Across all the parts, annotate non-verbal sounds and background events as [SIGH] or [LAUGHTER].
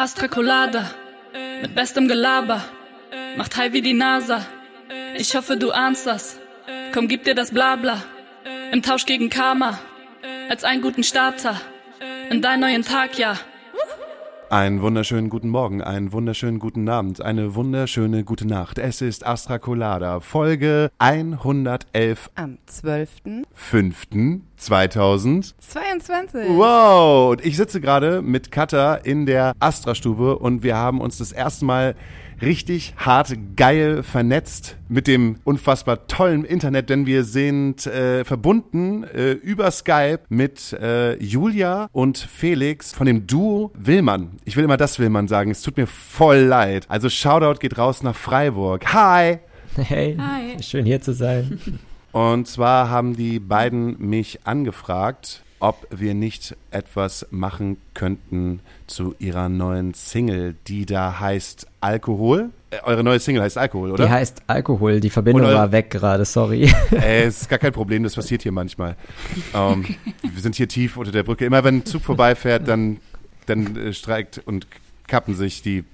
Astra Colada mit bestem Gelaber macht high wie die NASA. Ich hoffe, du ahnst das. Komm, gib dir das Blabla im Tausch gegen Karma als einen guten Starter in deinen neuen Tag, ja. Einen wunderschönen guten Morgen, einen wunderschönen guten Abend, eine wunderschöne gute Nacht. Es ist Astra Colada, Folge 111 Am 12. 5.2022. 22. Wow! Und ich sitze gerade mit Katha in der Astra-Stube und wir haben uns das erste Mal richtig hart geil vernetzt mit dem unfassbar tollen Internet, denn wir sind äh, verbunden äh, über Skype mit äh, Julia und Felix von dem Duo Willmann. Ich will immer das Willmann sagen, es tut mir voll leid. Also Shoutout geht raus nach Freiburg. Hi! Hey, Hi. schön hier zu sein. Und zwar haben die beiden mich angefragt, ob wir nicht etwas machen könnten zu ihrer neuen Single, die da heißt Alkohol. Äh, eure neue Single heißt Alkohol, oder? Die heißt Alkohol, die Verbindung war weg gerade, sorry. [LAUGHS] Es ist gar kein Problem, das passiert hier manchmal. Ähm, wir sind hier tief unter der Brücke. Immer wenn ein Zug vorbeifährt, dann, dann äh, streikt und kappen sich die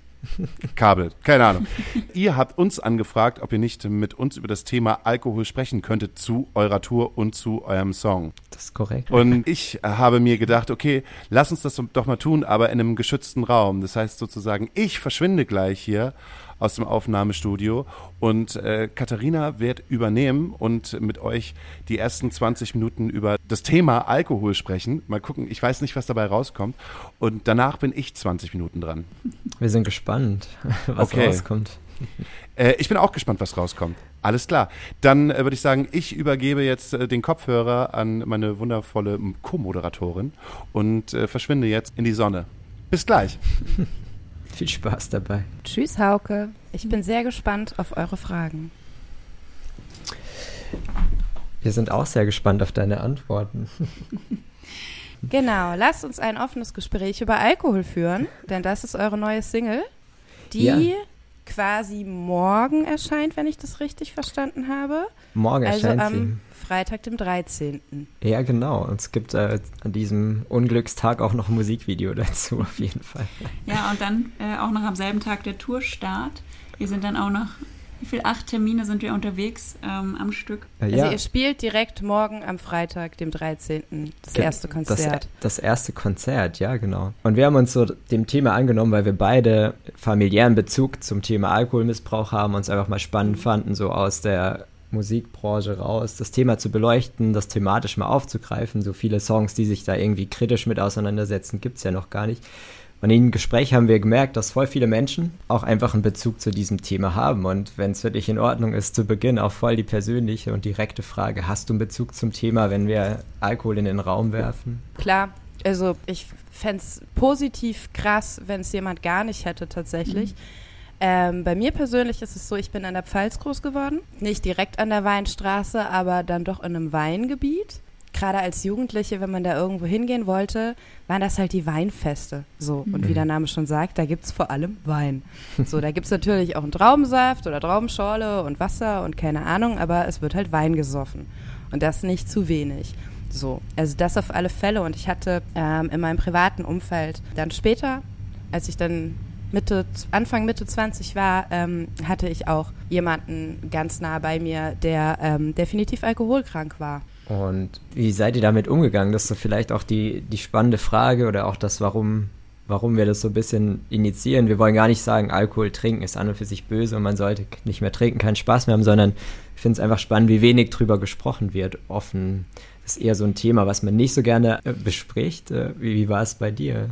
Kabel. Keine Ahnung. Ihr habt uns angefragt, ob ihr nicht mit uns über das Thema Alkohol sprechen könntet zu eurer Tour und zu eurem Song. Das ist korrekt. Und ich habe mir gedacht, okay, lass uns das doch mal tun, aber in einem geschützten Raum. Das heißt sozusagen, ich verschwinde gleich hier aus dem Aufnahmestudio und äh, Katharina wird übernehmen und mit euch die ersten 20 Minuten über das Thema Alkohol sprechen. Mal gucken, ich weiß nicht, was dabei rauskommt. Und danach bin ich 20 Minuten dran. Wir sind gespannt, was Okay. rauskommt. [LAUGHS] Äh, ich bin auch gespannt, was rauskommt. Alles klar. Dann äh, würde ich sagen, ich übergebe jetzt äh, den Kopfhörer an meine wundervolle Co-Moderatorin und verschwinde jetzt in die Sonne. Bis gleich. [LAUGHS] Viel Spaß dabei. Tschüss, Hauke. Ich bin sehr gespannt auf eure Fragen. Wir sind auch sehr gespannt auf deine Antworten. [LAUGHS] Genau, lasst uns ein offenes Gespräch über Alkohol führen, denn das ist eure neue Single, die Ja. quasi morgen erscheint, wenn ich das richtig verstanden habe. Morgen Also erscheint am Freitag, dem 13. sie. Ja, genau. Und es gibt äh, an diesem Unglückstag auch noch ein Musikvideo [LAUGHS] dazu, auf jeden Fall. Ja, und dann äh, auch noch am selben Tag der Tourstart. Wir sind dann auch noch, wie viel, acht Termine sind wir unterwegs ähm, am Stück. Äh, Also ja, ihr spielt direkt morgen am Freitag, dem 13. das Ge- erste Konzert. Das, das erste Konzert, ja, genau. Und wir haben uns so dem Thema angenommen, weil wir beide familiären Bezug zum Thema Alkoholmissbrauch haben, uns einfach mal spannend fanden, so aus der Musikbranche raus, das Thema zu beleuchten, das thematisch mal aufzugreifen. So viele Songs, die sich da irgendwie kritisch mit auseinandersetzen, gibt es ja noch gar nicht. Und im Gespräch haben wir gemerkt, dass voll viele Menschen auch einfach einen Bezug zu diesem Thema haben. Und wenn es für dich in Ordnung ist, zu Beginn auch voll die persönliche und direkte Frage, hast du einen Bezug zum Thema, wenn wir Alkohol in den Raum werfen? Klar, also ich fände es positiv krass, wenn es jemand gar nicht hätte tatsächlich. Ähm, bei mir persönlich ist es so, ich bin an der Pfalz groß geworden. Nicht direkt an der Weinstraße, aber dann doch in einem Weingebiet. Gerade als Jugendliche, wenn man da irgendwo hingehen wollte, waren das halt die Weinfeste. So, und wie der Name schon sagt, da gibt's vor allem Wein. [LAUGHS] So, da gibt's natürlich auch einen Traubensaft oder Traubenschorle und Wasser und keine Ahnung, aber es wird halt Wein gesoffen. Und das nicht zu wenig. So, also das auf alle Fälle. Und ich hatte ähm, in meinem privaten Umfeld dann später, als ich dann Mitte, Anfang Mitte 20 war, ähm, hatte ich auch jemanden ganz nah bei mir, der ähm, definitiv alkoholkrank war. Und wie seid ihr damit umgegangen? Das ist so vielleicht auch die, die spannende Frage oder auch das, warum, warum wir das so ein bisschen initiieren. Wir wollen gar nicht sagen, Alkohol trinken ist an und für sich böse und man sollte nicht mehr trinken, keinen Spaß mehr haben, sondern ich finde es einfach spannend, wie wenig drüber gesprochen wird, offen. Das ist eher so ein Thema, was man nicht so gerne äh, bespricht. Äh, Wie, wie war es bei dir?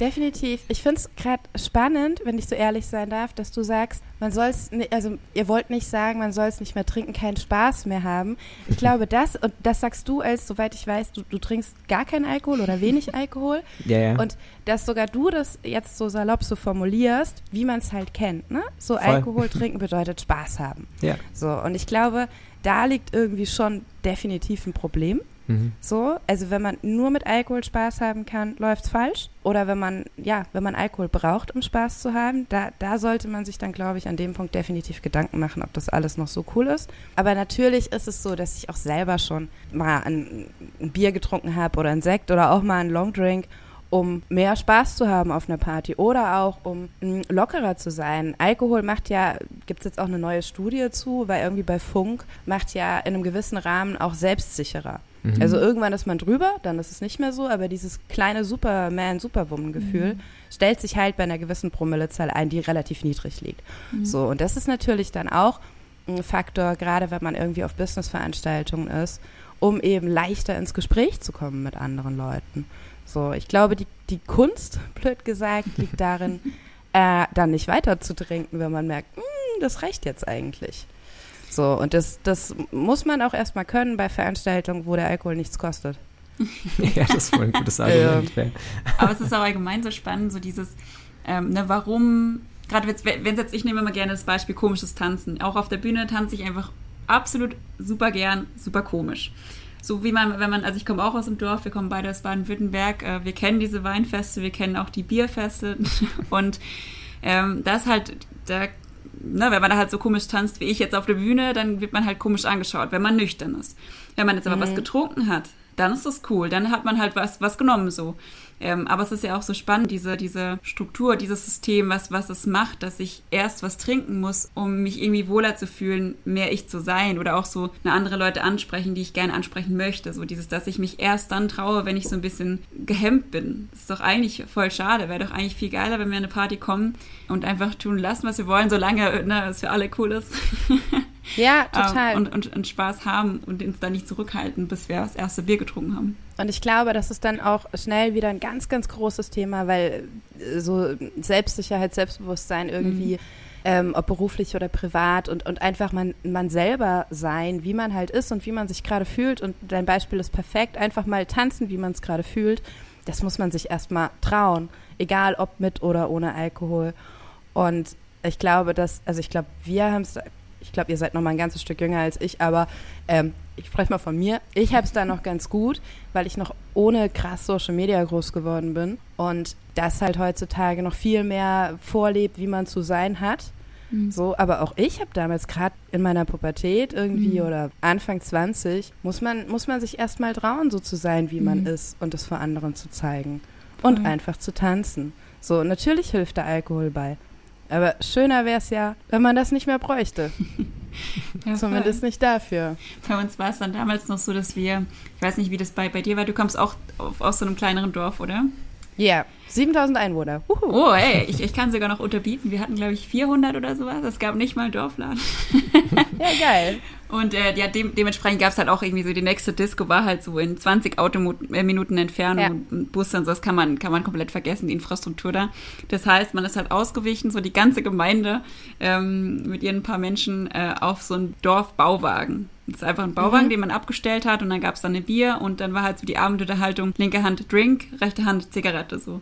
Definitiv. Ich finde es gerade spannend, wenn ich so ehrlich sein darf, dass du sagst, man soll es, also ihr wollt nicht sagen, man soll es nicht mehr trinken, keinen Spaß mehr haben. Ich glaube, [LAUGHS] das, und das sagst du als, soweit ich weiß, du, du trinkst gar keinen Alkohol oder wenig Alkohol. [LAUGHS] Ja, ja. Und dass sogar du das jetzt so salopp so formulierst, wie man es halt kennt, ne? So Voll. Alkohol [LAUGHS] trinken bedeutet Spaß haben. ja. So, und ich glaube, da liegt irgendwie schon definitiv ein Problem. Mhm. So, also wenn man nur mit Alkohol Spaß haben kann, läuft's falsch. Oder wenn man, ja, wenn man Alkohol braucht, um Spaß zu haben, da, da sollte man sich dann, glaube ich, an dem Punkt definitiv Gedanken machen, ob das alles noch so cool ist. Aber natürlich ist es so, dass ich auch selber schon mal ein, ein Bier getrunken habe oder ein Sekt oder auch mal einen Longdrink um mehr Spaß zu haben auf einer Party oder auch um mh, lockerer zu sein. Alkohol macht ja, gibt es jetzt auch eine neue Studie zu, weil irgendwie bei Funk macht ja in einem gewissen Rahmen auch selbstsicherer. Mhm. Also irgendwann ist man drüber, dann ist es nicht mehr so, aber dieses kleine Superman-Superwoman-Gefühl Mhm. stellt sich halt bei einer gewissen Promillezahl ein, die relativ niedrig liegt. Mhm. So, und das ist natürlich dann auch ein Faktor, gerade wenn man irgendwie auf Businessveranstaltungen ist, um eben leichter ins Gespräch zu kommen mit anderen Leuten. So, ich glaube, die, die Kunst, [LAUGHS] blöd gesagt, liegt darin, [LAUGHS] äh, dann nicht weiter zu trinken, wenn man merkt, "Hm, das reicht jetzt eigentlich. So, und das, das muss man auch erstmal können bei Veranstaltungen, wo der Alkohol nichts kostet. [LAUGHS] ja, das ist wohl ein gutes [LAUGHS] Argument. Ja. Aber es ist auch allgemein so spannend, so dieses, ähm, ne, warum, gerade wenn es jetzt, ich nehme immer gerne das Beispiel komisches Tanzen. Auch auf der Bühne tanze ich einfach absolut super gern, super komisch. So wie man, wenn man, also ich komme auch aus dem Dorf, wir kommen beide aus Baden-Württemberg, äh, wir kennen diese Weinfeste, wir kennen auch die Bierfeste [LAUGHS] und ähm, das halt, da, ne, wenn man da halt so komisch tanzt wie ich jetzt auf der Bühne, dann wird man halt komisch angeschaut, wenn man nüchtern ist. Wenn man jetzt aber was getrunken hat, dann ist das cool, dann hat man halt was, was genommen so. Ähm, aber es ist ja auch so spannend, diese, diese Struktur, dieses System, was, was es macht, dass ich erst was trinken muss, um mich irgendwie wohler zu fühlen, mehr ich zu sein oder auch so eine andere Leute ansprechen, die ich gerne ansprechen möchte. So dieses, dass ich mich erst dann traue, wenn ich so ein bisschen gehemmt bin. Das ist doch eigentlich voll schade. Wäre doch eigentlich viel geiler, wenn wir eine Party kommen und einfach tun lassen, was wir wollen, solange ne, es für alle cool ist. Ja, [LAUGHS] total. Ähm, und, und, und Spaß haben und uns da nicht zurückhalten, bis wir das erste Bier getrunken haben. Und ich glaube, das ist dann auch schnell wieder ein ganz, ganz großes Thema, weil äh, so Selbstsicherheit, Selbstbewusstsein irgendwie, ähm, ob beruflich oder privat und, und einfach man, man selber sein, wie man halt ist und wie man sich gerade fühlt. Und dein Beispiel ist perfekt, einfach mal tanzen, wie man es gerade fühlt. Das muss man sich erstmal trauen, egal ob mit oder ohne Alkohol. Und ich glaube, dass, also ich glaube, wir haben es, ich glaube, ihr seid noch mal ein ganzes Stück jünger als ich, aber ähm, ich spreche mal von mir. Ich habe es da noch ganz gut, weil ich noch ohne krass Social Media groß geworden bin und das halt heutzutage noch viel mehr vorlebt, wie man zu sein hat. So, aber auch ich habe damals gerade in meiner Pubertät irgendwie Mhm. oder Anfang 20 muss man muss man sich erstmal trauen, so zu sein, wie man Mhm. ist und das vor anderen zu zeigen und einfach zu tanzen. So, natürlich hilft der Alkohol bei. Aber schöner wäre es ja, wenn man das nicht mehr bräuchte. [LAUGHS] Ja, Zumindest nicht dafür. Bei uns war es dann damals noch so, dass wir, ich weiß nicht, wie das bei, bei dir war, du kommst auch auf, aus so einem kleineren Dorf, oder? Ja, 7000 Einwohner. Huhu. Oh, ey, ich, ich kann sogar noch unterbieten. Wir hatten, glaube ich, 400 oder sowas. Es gab nicht mal einen Dorfladen. [LAUGHS] Ja, geil. Und äh, ja, dem, dementsprechend gab es halt auch irgendwie so, die nächste Disco war halt so in 20 Autominuten Entfernung Ja. und ein Bus und so, das kann man, kann man komplett vergessen, die Infrastruktur da. Das heißt, man ist halt ausgewichen, so die ganze Gemeinde ähm, mit ihren paar Menschen äh, auf so einen Dorfbauwagen. Das ist einfach ein Bauwagen, Mhm. den man abgestellt hat und dann gab es dann ein Bier und dann war halt so die Abendunterhaltung, linke Hand Drink, rechte Hand Zigarette so.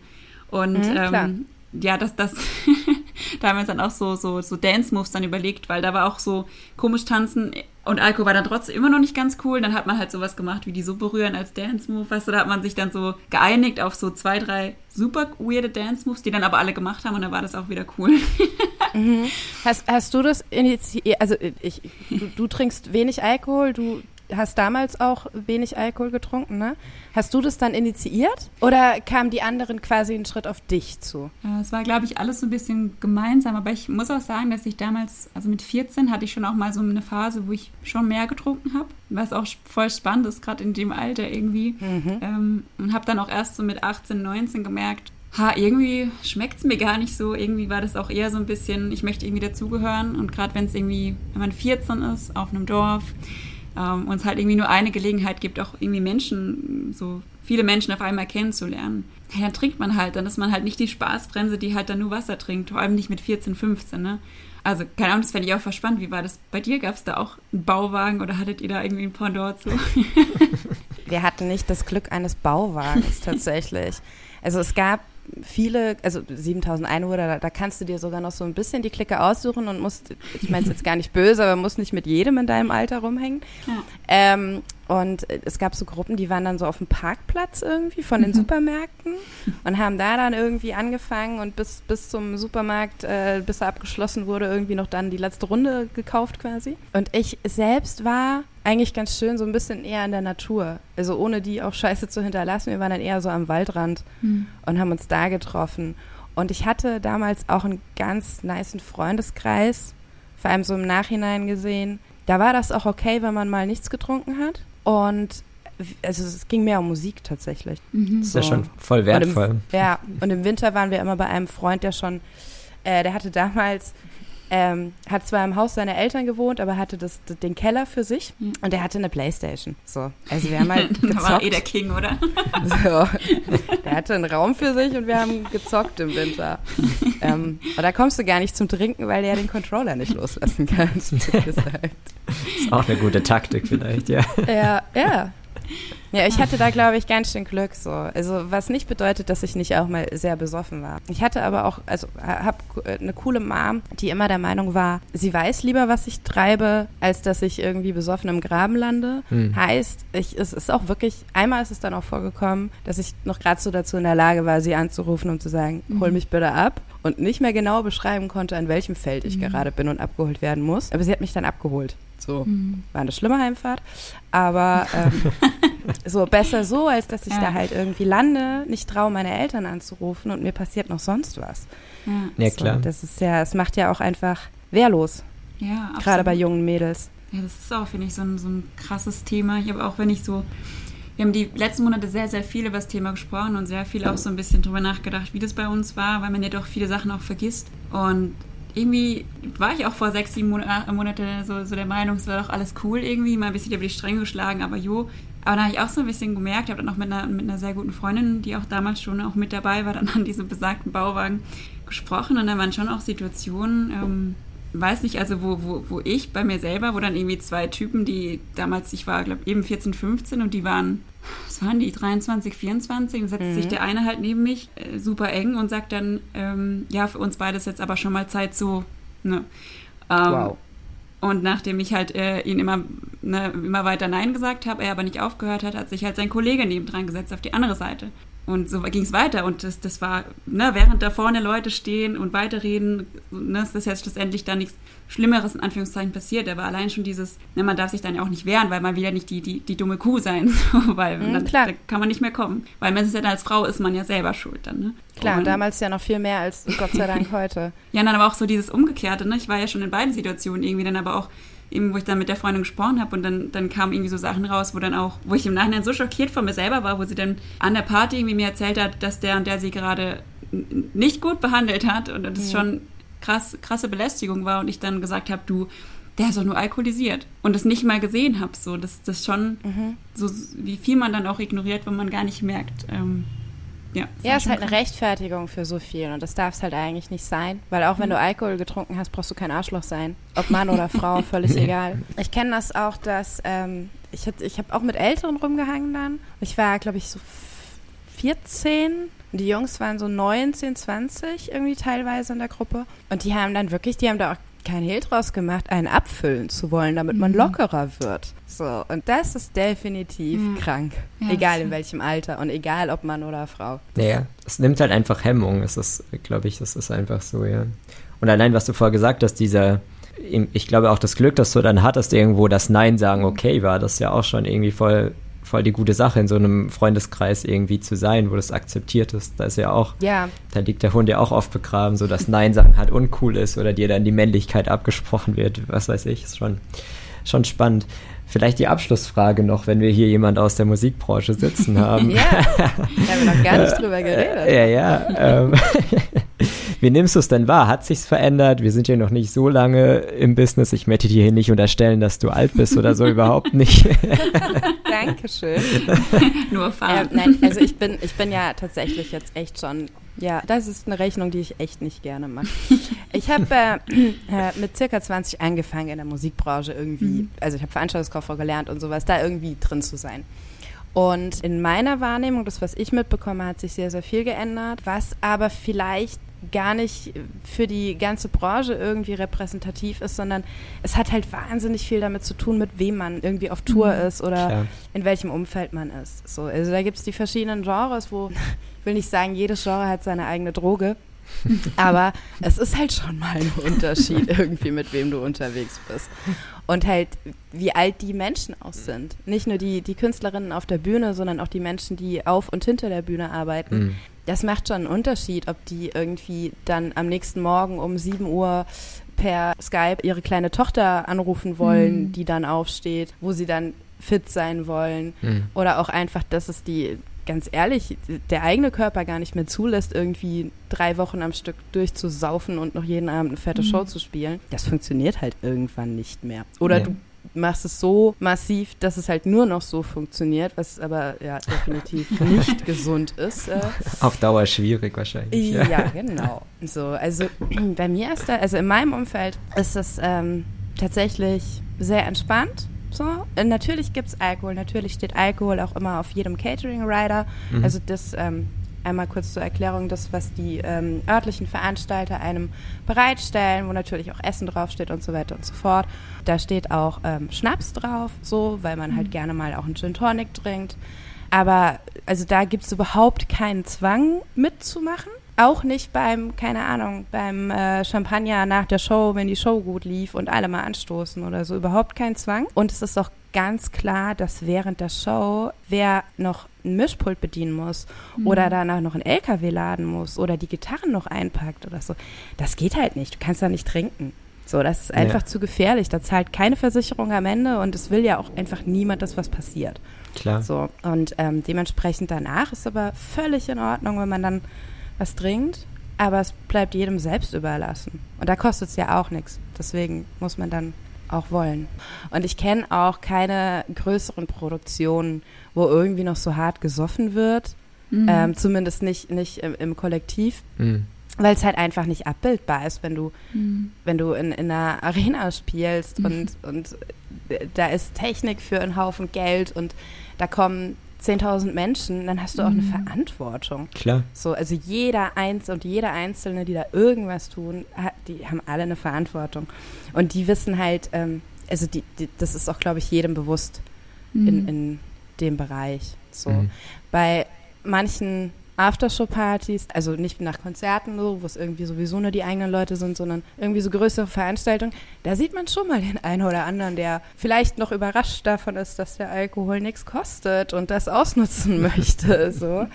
Und Mhm, ähm, ja, das, das, [LAUGHS] da haben wir uns dann auch so, so, so Dance-Moves dann überlegt, weil da war auch so komisch tanzen und Alkohol war dann trotzdem immer noch nicht ganz cool. Dann hat man halt sowas gemacht wie die Suppe rühren als Dance-Move, weißt du, da hat man sich dann so geeinigt auf so zwei, drei super weirde Dance-Moves, die dann aber alle gemacht haben und dann war das auch wieder cool. [LAUGHS] Hast, hast du das initiiert? Also ich, du, du trinkst wenig Alkohol, du hast damals auch wenig Alkohol getrunken, ne? Hast du das dann initiiert? Oder kamen die anderen quasi einen Schritt auf dich zu? Äh, Es war, glaube ich, alles so ein bisschen gemeinsam, aber ich muss auch sagen, dass ich damals, also mit 14 hatte ich schon auch mal so eine Phase, wo ich schon mehr getrunken habe, was auch voll spannend ist, gerade in dem Alter irgendwie. Ähm, und habe dann auch erst so mit 18, 19 gemerkt, ha, irgendwie schmeckt es mir gar nicht so. Irgendwie war das auch eher so ein bisschen, ich möchte irgendwie dazugehören. Und gerade wenn es irgendwie, wenn man 14 ist, auf einem Dorf, ähm, und es halt irgendwie nur eine Gelegenheit gibt, auch irgendwie Menschen, so viele Menschen auf einmal kennenzulernen, ja, dann trinkt man halt, dann ist man halt nicht die Spaßbremse, die halt dann nur Wasser trinkt, vor allem nicht mit 14, 15, ne? Also, keine Ahnung, das fände ich auch verspannt. Wie war das bei dir? Gab es da auch einen Bauwagen oder hattet ihr da irgendwie ein Pendant zu? [LAUGHS] [LAUGHS] Wir hatten nicht das Glück eines Bauwagens tatsächlich. Also es gab viele, also 7000 Einwohner, da, da kannst du dir sogar noch so ein bisschen die Clique aussuchen und musst, ich meine es jetzt gar nicht böse, aber musst nicht mit jedem in deinem Alter rumhängen. Ja. Ähm, Und äh, es gab so Gruppen, die waren dann so auf dem Parkplatz irgendwie von den Supermärkten und haben da dann irgendwie angefangen und bis, bis zum Supermarkt, äh, bis er abgeschlossen wurde, irgendwie noch dann die letzte Runde gekauft quasi. Und ich selbst war eigentlich ganz schön so ein bisschen eher in der Natur. Also ohne die auch Scheiße zu hinterlassen. Wir waren dann eher so am Waldrand Mhm. und haben uns da getroffen. Und ich hatte damals auch einen ganz niceen Freundeskreis, vor allem so im Nachhinein gesehen. Da war das auch okay, wenn man mal nichts getrunken hat. Und w- also es ging mehr um Musik tatsächlich. Mhm. Das ist ja schon voll wertvoll. Und im, ja, und im Winter waren wir immer bei einem Freund, der schon, äh, der hatte damals, ähm, hat zwar im Haus seiner Eltern gewohnt, aber hatte das, den Keller für sich Mhm. und der hatte eine Playstation. So, also wir haben halt [LAUGHS] da war eh gezockt. der King, oder? [LAUGHS] So. Der hatte einen Raum für sich und wir haben gezockt im Winter. ähm, und da kommst du gar nicht zum Trinken, weil du ja den Controller nicht loslassen kannst. [LAUGHS] wie gesagt. Ist auch eine gute Taktik vielleicht, ja. ja, ja. Ja, ich hatte da, glaube ich, ganz schön Glück so. Also, was nicht bedeutet, dass ich nicht auch mal sehr besoffen war. Ich hatte aber auch, also, habe eine coole Mom, die immer der Meinung war, sie weiß lieber, was ich treibe, als dass ich irgendwie besoffen im Graben lande. Hm. Heißt, ich, es ist auch wirklich, einmal ist es dann auch vorgekommen, dass ich noch gerade so dazu in der Lage war, sie anzurufen und zu sagen, hol mich bitte ab und nicht mehr genau beschreiben konnte, an welchem Feld ich gerade bin und abgeholt werden muss. Aber sie hat mich dann abgeholt. So, war eine schlimme Heimfahrt, aber ähm, [LAUGHS] so besser so, als dass ich Ja. da halt irgendwie lande, nicht traue, meine Eltern anzurufen und mir passiert noch sonst was. Ja, Ja, So, klar. das ist ja, es macht ja auch einfach wehrlos, ja absolut. gerade bei jungen Mädels. Ja, das ist auch, finde ich, so ein, so ein krasses Thema. Ich habe auch, wenn ich so. Wir haben die letzten Monate sehr, sehr viel über das Thema gesprochen und sehr viel auch so ein bisschen drüber nachgedacht, wie das bei uns war, weil man ja doch viele Sachen auch vergisst. Und irgendwie war ich auch vor sechs, sieben Monate, Monate so, so der Meinung, es war doch alles cool irgendwie, mal ein bisschen über die Stränge geschlagen, aber jo. Aber da habe ich auch so ein bisschen gemerkt, habe dann auch mit einer, mit einer sehr guten Freundin, die auch damals schon auch mit dabei war, dann an diesem besagten Bauwagen gesprochen und da waren schon auch Situationen, ähm, weiß nicht, also wo, wo, wo ich bei mir selber, wo dann irgendwie zwei Typen, die damals, ich war, glaube eben 14, 15 und die waren, was waren die, 23, 24, und setzt sich der eine halt neben mich, äh, super eng und sagt dann, ähm, ja, für uns beide ist jetzt aber schon mal Zeit so, ne. Ähm, Wow. Und nachdem ich halt äh, ihn immer, ne, immer weiter Nein gesagt habe, er aber nicht aufgehört hat, hat sich halt sein Kollege nebendran gesetzt auf die andere Seite. Und so ging es weiter. Und das, das war, ne, während da vorne Leute stehen und weiterreden, ne, ist das jetzt schlussendlich da nichts Schlimmeres in Anführungszeichen passiert. Aber allein schon dieses, ne, man darf sich dann ja auch nicht wehren, weil man will ja nicht die, die, die dumme Kuh sein. [LAUGHS] So, weil Mhm, dann, klar. da kann man nicht mehr kommen. Weil man ist ja dann als Frau ist man ja selber schuld dann. Ne? Klar, Und- damals ja noch viel mehr als Gott sei Dank [LAUGHS] heute. ja, dann aber auch so dieses Umgekehrte, ne? Ich war ja schon in beiden Situationen irgendwie, dann aber auch eben, wo ich dann mit der Freundin gesprochen habe und dann, dann kamen irgendwie so Sachen raus, wo dann auch, wo ich im Nachhinein so schockiert von mir selber war, wo sie dann an der Party irgendwie mir erzählt hat, dass der und der sie gerade nicht gut behandelt hat und das schon krass, krasse Belästigung war und ich dann gesagt habe, du, der ist doch nur alkoholisiert und das nicht mal gesehen habe, so, das, das schon, so wie viel man dann auch ignoriert, wenn man gar nicht merkt, ähm, ja. Ja, ist halt eine. Rechtfertigung für so viel und das darf es halt eigentlich nicht sein, weil auch wenn du Alkohol getrunken hast, brauchst du kein Arschloch sein. Ob Mann oder Frau, [LAUGHS] völlig egal. Ich kenne das auch, dass ähm, ich, hab- ich habe auch mit Älteren rumgehangen dann. Ich war, glaube ich, so f- 14 und die Jungs waren so 19, 20 irgendwie teilweise in der Gruppe und die haben dann wirklich, die haben da auch kein Hehl draus gemacht, einen abfüllen zu wollen, damit man lockerer wird. So, und das ist definitiv Mhm. krank. Ja, egal in welchem Alter und egal ob Mann oder Frau. Naja, es nimmt halt einfach Hemmung. Es ist, glaube ich, das ist einfach so, ja. Und allein, was du vorher gesagt hast, dieser, ich glaube auch das Glück, das du dann hattest, irgendwo das Nein sagen okay war, das ist ja auch schon irgendwie voll, voll die gute Sache, in so einem Freundeskreis irgendwie zu sein, wo das akzeptiert ist. Da ist ja auch, Ja, da liegt der Hund ja auch oft begraben, so dass Nein sagen halt uncool ist oder dir dann die Männlichkeit abgesprochen wird, was weiß ich, ist schon, schon spannend. Vielleicht die Abschlussfrage noch, wenn wir hier jemand aus der Musikbranche sitzen [LAUGHS] haben. ja. da haben wir noch gar nicht drüber [LAUGHS] geredet. Ja, ja. Ähm, [LAUGHS] [LAUGHS] wie nimmst du es denn wahr? Hat sich's verändert? Wir sind ja noch nicht so lange im Business. Ich möchte dir hier nicht unterstellen, dass du alt bist oder so, überhaupt nicht. [LAUGHS] Dankeschön. [LAUGHS] Nur Ähm, fahren. nein, also ich bin, ich bin ja tatsächlich jetzt echt schon, ja, das ist eine Rechnung, die ich echt nicht gerne mache. Ich habe äh, [CLEARS THROAT] äh, mit circa 20 angefangen in der Musikbranche irgendwie, also ich habe Veranstaltungskauffrau gelernt und sowas, da irgendwie drin zu sein. Und in meiner Wahrnehmung, das, was ich mitbekomme, hat sich sehr, sehr viel geändert. Was aber vielleicht gar nicht für die ganze Branche irgendwie repräsentativ ist, sondern es hat halt wahnsinnig viel damit zu tun, mit wem man irgendwie auf Tour Mhm. ist oder Klar. in welchem Umfeld man ist. So, also da gibt es die verschiedenen Genres, wo ich will nicht sagen, jedes Genre hat seine eigene Droge. Aber es ist halt schon mal ein Unterschied [LAUGHS] irgendwie, mit wem du unterwegs bist. Und halt, wie alt die Menschen auch sind. Nicht nur die, die Künstlerinnen auf der Bühne, sondern auch die Menschen, die auf und hinter der Bühne arbeiten. Mhm. Das macht schon einen Unterschied, ob die irgendwie dann am nächsten Morgen um 7 Uhr per Skype ihre kleine Tochter anrufen wollen, Mhm. die dann aufsteht, wo sie dann fit sein wollen. Mhm. Oder auch einfach, dass es die, ganz ehrlich, der eigene Körper gar nicht mehr zulässt, irgendwie drei Wochen am Stück durchzusaufen und noch jeden Abend eine fette Mhm. Show zu spielen. Das funktioniert halt irgendwann nicht mehr. Oder Nee. du machst es so massiv, dass es halt nur noch so funktioniert, was aber ja definitiv [LAUGHS] nicht gesund ist. Äh, Auf Dauer schwierig wahrscheinlich. ja, genau. So, also [CLEARS THROAT] bei mir ist da, also in meinem Umfeld ist es ähm, tatsächlich sehr entspannt. So, Äh, natürlich gibt's Alkohol, natürlich steht Alkohol auch immer auf jedem Catering-Rider. Mhm. Also das ähm, einmal kurz zur Erklärung, das, was die ähm, örtlichen Veranstalter einem bereitstellen, wo natürlich auch Essen draufsteht und so weiter und so fort. Da steht auch ähm, Schnaps drauf, so, weil man halt gerne mal auch einen Gin Tonic trinkt. Aber also da gibt's überhaupt keinen Zwang mitzumachen. Auch nicht beim, keine Ahnung, beim äh, Champagner nach der Show, wenn die Show gut lief und alle mal anstoßen oder so. Überhaupt kein Zwang. Und es ist auch ganz klar, dass während der Show wer noch ein Mischpult bedienen muss oder danach noch ein LKW laden muss oder die Gitarren noch einpackt oder so. Das geht halt nicht. Du kannst da nicht trinken. So, das ist einfach Ja. zu gefährlich. Da zahlt keine Versicherung am Ende und es will ja auch einfach niemand, dass was passiert. Klar. So, und ähm, dementsprechend danach ist aber völlig in Ordnung, wenn man dann was trinkt, aber es bleibt jedem selbst überlassen. Und da kostet es ja auch nichts. Deswegen muss man dann auch wollen. Und ich kenne auch keine größeren Produktionen, wo irgendwie noch so hart gesoffen wird. Mhm. Ähm, zumindest nicht, nicht im, im Kollektiv, Mhm. weil es halt einfach nicht abbildbar ist, wenn du Mhm. wenn du in, in einer Arena spielst und, und äh, da ist Technik für einen Haufen Geld und da kommen 10.000 Menschen, dann hast du auch eine Mhm. Verantwortung. Klar. So, also jeder Eins und jeder Einzelne, die da irgendwas tun, die haben alle eine Verantwortung. Und die wissen halt, ähm, also die, die, das ist auch, glaube ich, jedem bewusst in, Mhm. in dem Bereich. So. Mhm. Bei manchen Aftershow-Partys, also nicht nach Konzerten, so, wo es irgendwie sowieso nur die eigenen Leute sind, sondern irgendwie so größere Veranstaltungen, da sieht man schon mal den einen oder anderen, der vielleicht noch überrascht davon ist, dass der Alkohol nichts kostet und das ausnutzen [LAUGHS] möchte. So.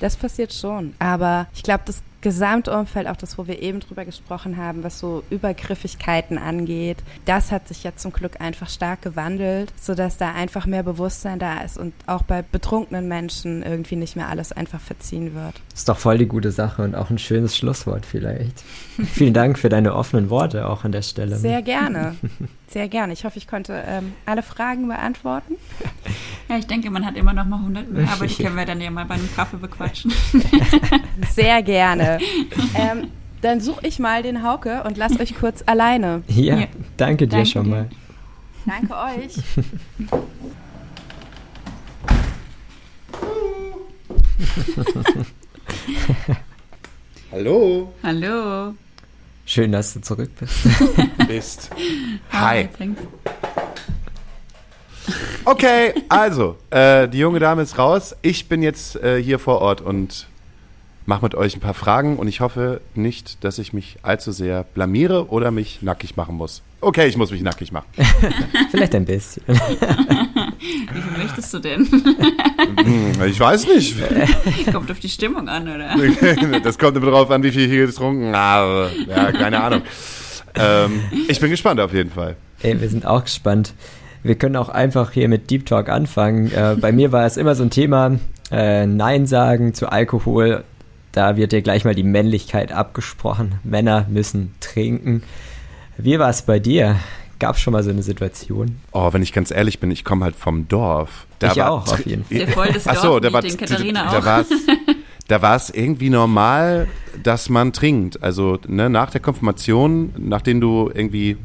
Das passiert schon. Aber ich glaube, das Gesamtumfeld, auch das, wo wir eben drüber gesprochen haben, was so Übergriffigkeiten angeht, das hat sich ja zum Glück einfach stark gewandelt, sodass da einfach mehr Bewusstsein da ist und auch bei betrunkenen Menschen irgendwie nicht mehr alles einfach verziehen wird. Ist doch voll die gute Sache und auch ein schönes Schlusswort vielleicht. Vielen Dank für deine offenen Worte auch an der Stelle. Sehr gerne. [LAUGHS] Sehr gerne. Ich hoffe, ich konnte ähm, alle Fragen beantworten. Ja, ich denke, man hat immer noch mal 100 mehr, aber die [LAUGHS] können wir dann ja mal bei einem Kaffee bequatschen. [LAUGHS] Sehr gerne. [LAUGHS] ähm, dann suche ich mal den Hauke und lass euch kurz alleine. Ja, Ja. danke dir Danke schon dir. mal. Danke euch. Hallo, Hallo. Schön, dass du zurück bist. [LAUGHS] bist. Hi. Okay, also, äh, die junge Dame ist raus. Ich bin jetzt äh, hier vor Ort und mache mit euch ein paar Fragen und ich hoffe nicht, dass ich mich allzu sehr blamiere oder mich nackig machen muss. Okay, ich muss mich nackig machen. [LAUGHS] Vielleicht ein bisschen. [LAUGHS] Wie viel möchtest du denn? Hm, ich weiß nicht. [LAUGHS] Kommt auf die Stimmung an, oder? [LAUGHS] Das kommt immer darauf an, wie viel ich hier getrunken habe. Ja, keine Ahnung. Ähm, ich bin gespannt auf jeden Fall. Ey, wir sind auch gespannt. Wir können auch einfach hier mit Deep Talk anfangen. Äh, bei mir war es immer so ein Thema, äh, Nein sagen zu Alkohol. Da wird dir gleich mal die Männlichkeit abgesprochen. Männer müssen trinken. Wie war es bei dir? Gab es schon mal so eine Situation? Oh, wenn ich ganz ehrlich bin, ich komme halt vom Dorf. Ich auch, auf jeden Fall. Voll das Ach so, da war Katharina da auch. [LAUGHS] da war es irgendwie normal, dass man trinkt. Also ne, nach der Konfirmation, nachdem du irgendwie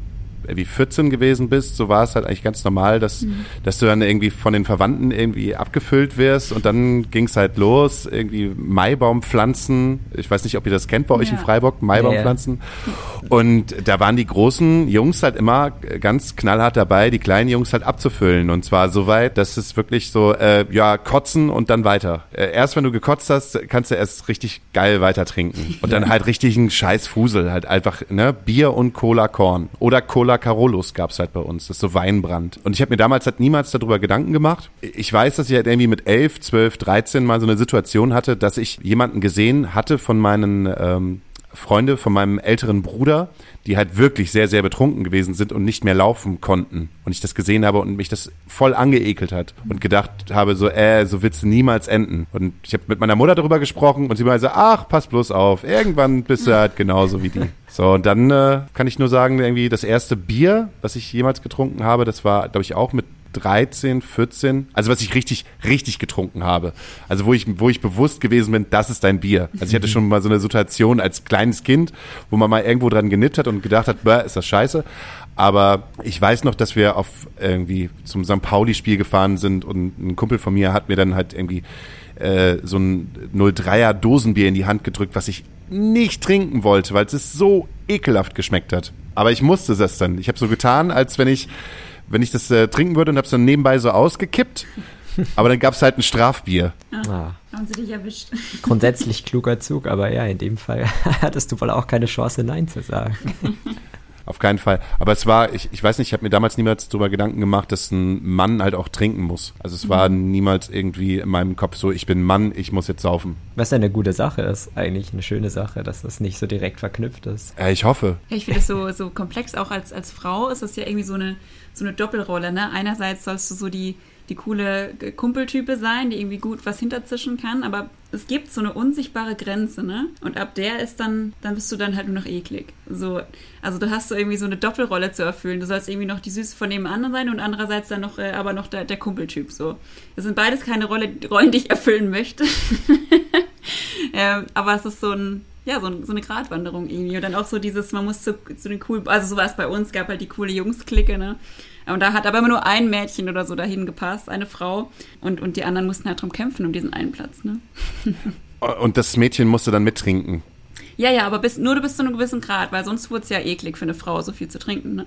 wie 14 gewesen bist, so war es halt eigentlich ganz normal, dass, mhm. dass du dann irgendwie von den Verwandten irgendwie abgefüllt wirst und dann ging es halt los, irgendwie Maibaumpflanzen. Ich weiß nicht, ob ihr das kennt bei euch ja. in Freiburg, Maibaumpflanzen. Ja, ja. Und da waren die großen Jungs halt immer ganz knallhart dabei, die kleinen Jungs halt abzufüllen. Und zwar so weit, dass es wirklich so, äh, ja, kotzen und dann weiter. Äh, erst wenn du gekotzt hast, kannst du erst richtig geil weiter trinken. Und [LAUGHS] dann halt richtig einen scheiß Fusel, halt einfach, ne, Bier und Cola Korn. Oder Cola Carolus gab's halt bei uns. Das ist so Weinbrand. Und ich habe mir damals halt niemals darüber Gedanken gemacht. Ich weiß, dass ich halt irgendwie mit 11, 12, 13 mal so eine Situation hatte, dass ich jemanden gesehen hatte von meinen ähm, Freunde von meinem älteren Bruder, die halt wirklich sehr, sehr betrunken gewesen sind und nicht mehr laufen konnten. Und ich das gesehen habe und mich das voll angeekelt hat und gedacht habe, so, äh, so wird's niemals enden. Und ich habe mit meiner Mutter darüber gesprochen und sie meinte, ach, pass bloß auf, irgendwann bist du halt genauso wie die. So, und dann äh, kann ich nur sagen, irgendwie das erste Bier, was ich jemals getrunken habe, das war, glaube ich, auch mit 13, 14, also was ich richtig, richtig getrunken habe. Also wo ich, wo ich bewusst gewesen bin, das ist dein Bier. Also ich hatte schon mal so eine Situation als kleines Kind, wo man mal irgendwo dran genippt hat und gedacht hat, ist das scheiße. Aber ich weiß noch, dass wir auf irgendwie zum St. Pauli-Spiel gefahren sind und ein Kumpel von mir hat mir dann halt irgendwie äh, so ein 03er Dosenbier in die Hand gedrückt, was ich nicht trinken wollte, weil es so ekelhaft geschmeckt hat. Aber ich musste das dann. Ich habe so getan, als wenn ich wenn ich das äh, trinken würde und habe es dann nebenbei so ausgekippt. [LAUGHS] Aber dann gab es halt ein Strafbier. Ah, ah. Haben sie dich erwischt. [LAUGHS] Grundsätzlich kluger Zug, aber ja, in dem Fall [LAUGHS] hattest du wohl auch keine Chance, Nein zu sagen. Auf keinen Fall. Aber es war, ich, ich weiß nicht, ich habe mir damals niemals darüber Gedanken gemacht, dass ein Mann halt auch trinken muss. Also es war mhm. niemals irgendwie in meinem Kopf so, ich bin Mann, ich muss jetzt saufen. Was ja eine gute Sache ist, eigentlich eine schöne Sache, dass das nicht so direkt verknüpft ist. Ja, ich hoffe. Ja, ich finde es so, so komplex, auch als, als Frau ist das ja irgendwie so eine, so eine Doppelrolle. Ne? Einerseits sollst du so die die coole Kumpeltype sein, die irgendwie gut was hinterzischen kann, aber es gibt so eine unsichtbare Grenze, ne? Und ab der ist dann, dann bist du dann halt nur noch eklig. So, also du hast so irgendwie so eine Doppelrolle zu erfüllen. Du sollst irgendwie noch die Süße von dem anderen sein und andererseits dann noch, äh, aber noch der, der Kumpeltyp. So, das sind beides keine Rolle, Rollen, die ich erfüllen möchte. [LAUGHS] ähm, aber es ist so ein ja, so, so, eine Gratwanderung irgendwie. Und dann auch so dieses, man muss zu, zu den coolen, also so war es bei uns, gab halt die coole Jungs-Clique, ne? Und da hat aber immer nur ein Mädchen oder so dahin gepasst, eine Frau. Und, und die anderen mussten halt drum kämpfen, um diesen einen Platz. Ne? [LAUGHS] Und das Mädchen musste dann mittrinken. Ja, ja, aber bis, nur bis zu einem gewissen Grad, weil sonst wurde es ja eklig für eine Frau, so viel zu trinken. Ne?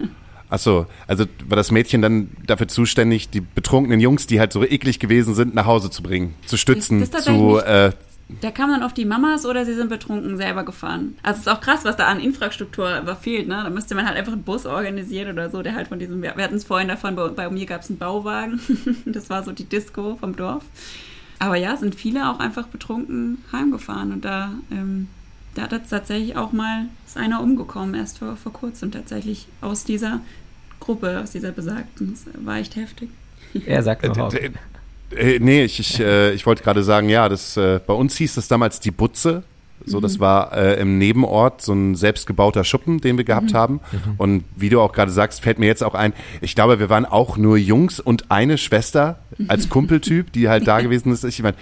[LAUGHS] Ach so, also war das Mädchen dann dafür zuständig, die betrunkenen Jungs, die halt so eklig gewesen sind, nach Hause zu bringen, zu stützen, zu, äh, da kam dann auf die Mamas oder sie sind betrunken selber gefahren. Also es ist auch krass, was da an Infrastruktur einfach fehlt. Ne? Da müsste man halt einfach einen Bus organisieren oder so, der halt von diesem, wir hatten es vorhin davon, bei, bei mir gab es einen Bauwagen. [LAUGHS] das war so die Disco vom Dorf. Aber ja, sind viele auch einfach betrunken heimgefahren und da, ähm, da hat jetzt tatsächlich auch mal ist einer umgekommen, erst vor, vor kurzem tatsächlich aus dieser Gruppe, aus dieser besagten. Das war echt heftig. Er sagt noch auch. Äh, nee, ich, ich, äh, ich wollte gerade sagen, ja, das, äh, bei uns hieß das damals die Butze. So, das mhm. war äh, im Nebenort so ein selbstgebauter Schuppen, den wir gehabt mhm. haben. Mhm. Und wie du auch gerade sagst, fällt mir jetzt auch ein, ich glaube, wir waren auch nur Jungs und eine Schwester als [LAUGHS] Kumpeltyp, die halt da gewesen ist. Ich meine,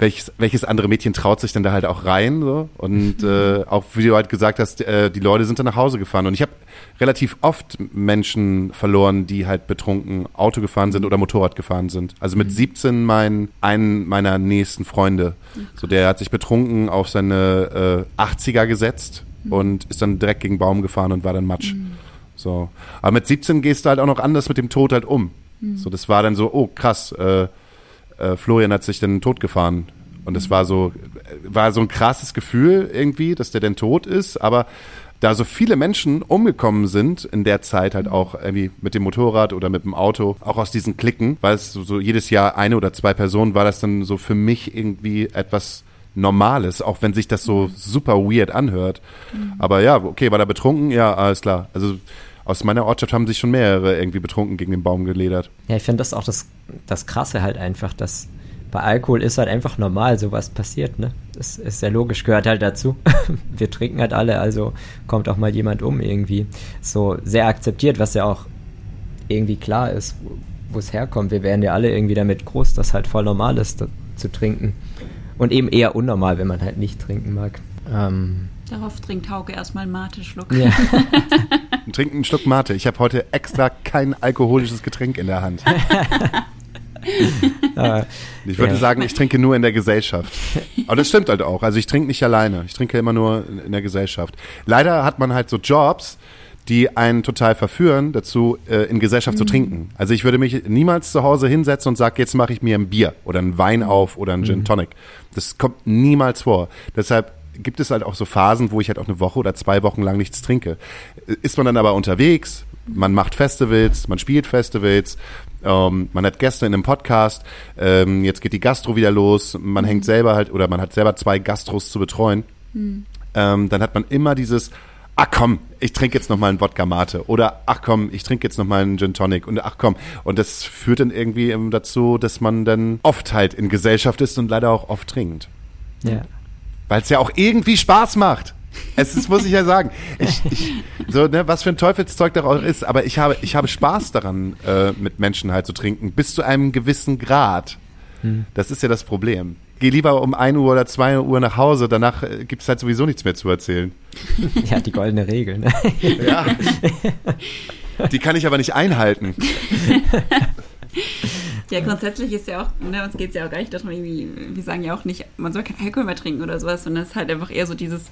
welches, welches andere Mädchen traut sich denn da halt auch rein? So? Und [LAUGHS] äh, auch wie du halt gesagt hast, äh, die Leute sind dann nach Hause gefahren. Und ich habe relativ oft Menschen verloren, die halt betrunken Auto gefahren sind oder Motorrad gefahren sind. Also mit 17 mein, einen meiner nächsten Freunde. So, der hat sich betrunken auf seine äh, 80er gesetzt und ist dann direkt gegen Baum gefahren und war dann Matsch. So. Aber mit 17 gehst du halt auch noch anders mit dem Tod halt um. So, das war dann so, oh krass, äh, äh, Florian hat sich dann totgefahren. Und es war so, war so ein krasses Gefühl irgendwie, dass der denn tot ist, aber da so viele Menschen umgekommen sind in der Zeit halt auch irgendwie mit dem Motorrad oder mit dem Auto, auch aus diesen Klicken, weil es so, so jedes Jahr eine oder zwei Personen war das dann so für mich irgendwie etwas Normales, auch wenn sich das so super weird anhört. Mhm. Aber ja, okay, war da betrunken? Ja, alles klar. Also aus meiner Ortschaft haben sich schon mehrere irgendwie betrunken gegen den Baum geledert. Ja, ich finde das auch das, das Krasse halt einfach, dass bei Alkohol ist halt einfach normal, sowas passiert, ne? Das ist sehr logisch, gehört halt dazu. [LAUGHS] Wir trinken halt alle, also kommt auch mal jemand um irgendwie. So sehr akzeptiert, was ja auch irgendwie klar ist, wo es herkommt. Wir werden ja alle irgendwie damit groß, dass halt voll normal ist, zu trinken. Und eben eher unnormal, wenn man halt nicht trinken mag. Ähm, Darauf trinkt Hauke erstmal einen Mate-Schluck. Ja. [LAUGHS] Trinken einen Schluck Mate. Ich habe heute extra kein alkoholisches Getränk in der Hand. [LAUGHS] Ich würde Ja. sagen, ich trinke nur in der Gesellschaft. Aber das stimmt halt auch. Also ich trinke nicht alleine. Ich trinke immer nur in- der Gesellschaft. Leider hat man halt so Jobs, die einen total verführen, dazu äh, in Gesellschaft zu trinken. Also ich würde mich niemals zu Hause hinsetzen und sagen, jetzt mache ich mir ein Bier oder einen Wein auf oder einen Gin Tonic. Das kommt niemals vor. Deshalb gibt es halt auch so Phasen, wo ich halt auch eine Woche oder zwei Wochen lang nichts trinke. Ist man dann aber unterwegs, man macht Festivals, man spielt Festivals, ähm, man hat Gäste in einem Podcast, ähm, jetzt geht die Gastro wieder los, man hängt selber halt oder man hat selber zwei Gastros zu betreuen, ähm, dann hat man immer dieses, ach komm, ich trinke jetzt noch mal einen Wodka Mate oder ach komm, ich trinke jetzt noch mal einen Gin Tonic und ach komm und das führt dann irgendwie dazu, dass man dann oft halt in Gesellschaft ist und leider auch oft trinkt. ja. Weil es ja auch irgendwie Spaß macht. Es ist, muss ich ja sagen. Ich, ich, so, ne, was für ein Teufelszeug da auch ist, aber ich habe, ich habe Spaß daran, äh, mit Menschen halt zu trinken, bis zu einem gewissen Grad. Das ist ja das Problem. Geh lieber um 1 Uhr oder 2 Uhr nach Hause, danach äh, gibt es halt sowieso nichts mehr zu erzählen. ja, die goldene Regel. Ne? Ja. Die kann ich aber nicht einhalten. [LAUGHS] Ja, grundsätzlich ist ja auch, ne, uns geht es ja auch gar nicht darum, irgendwie, wir sagen ja auch nicht, man soll kein Alkohol mehr trinken oder sowas, sondern es ist halt einfach eher so dieses,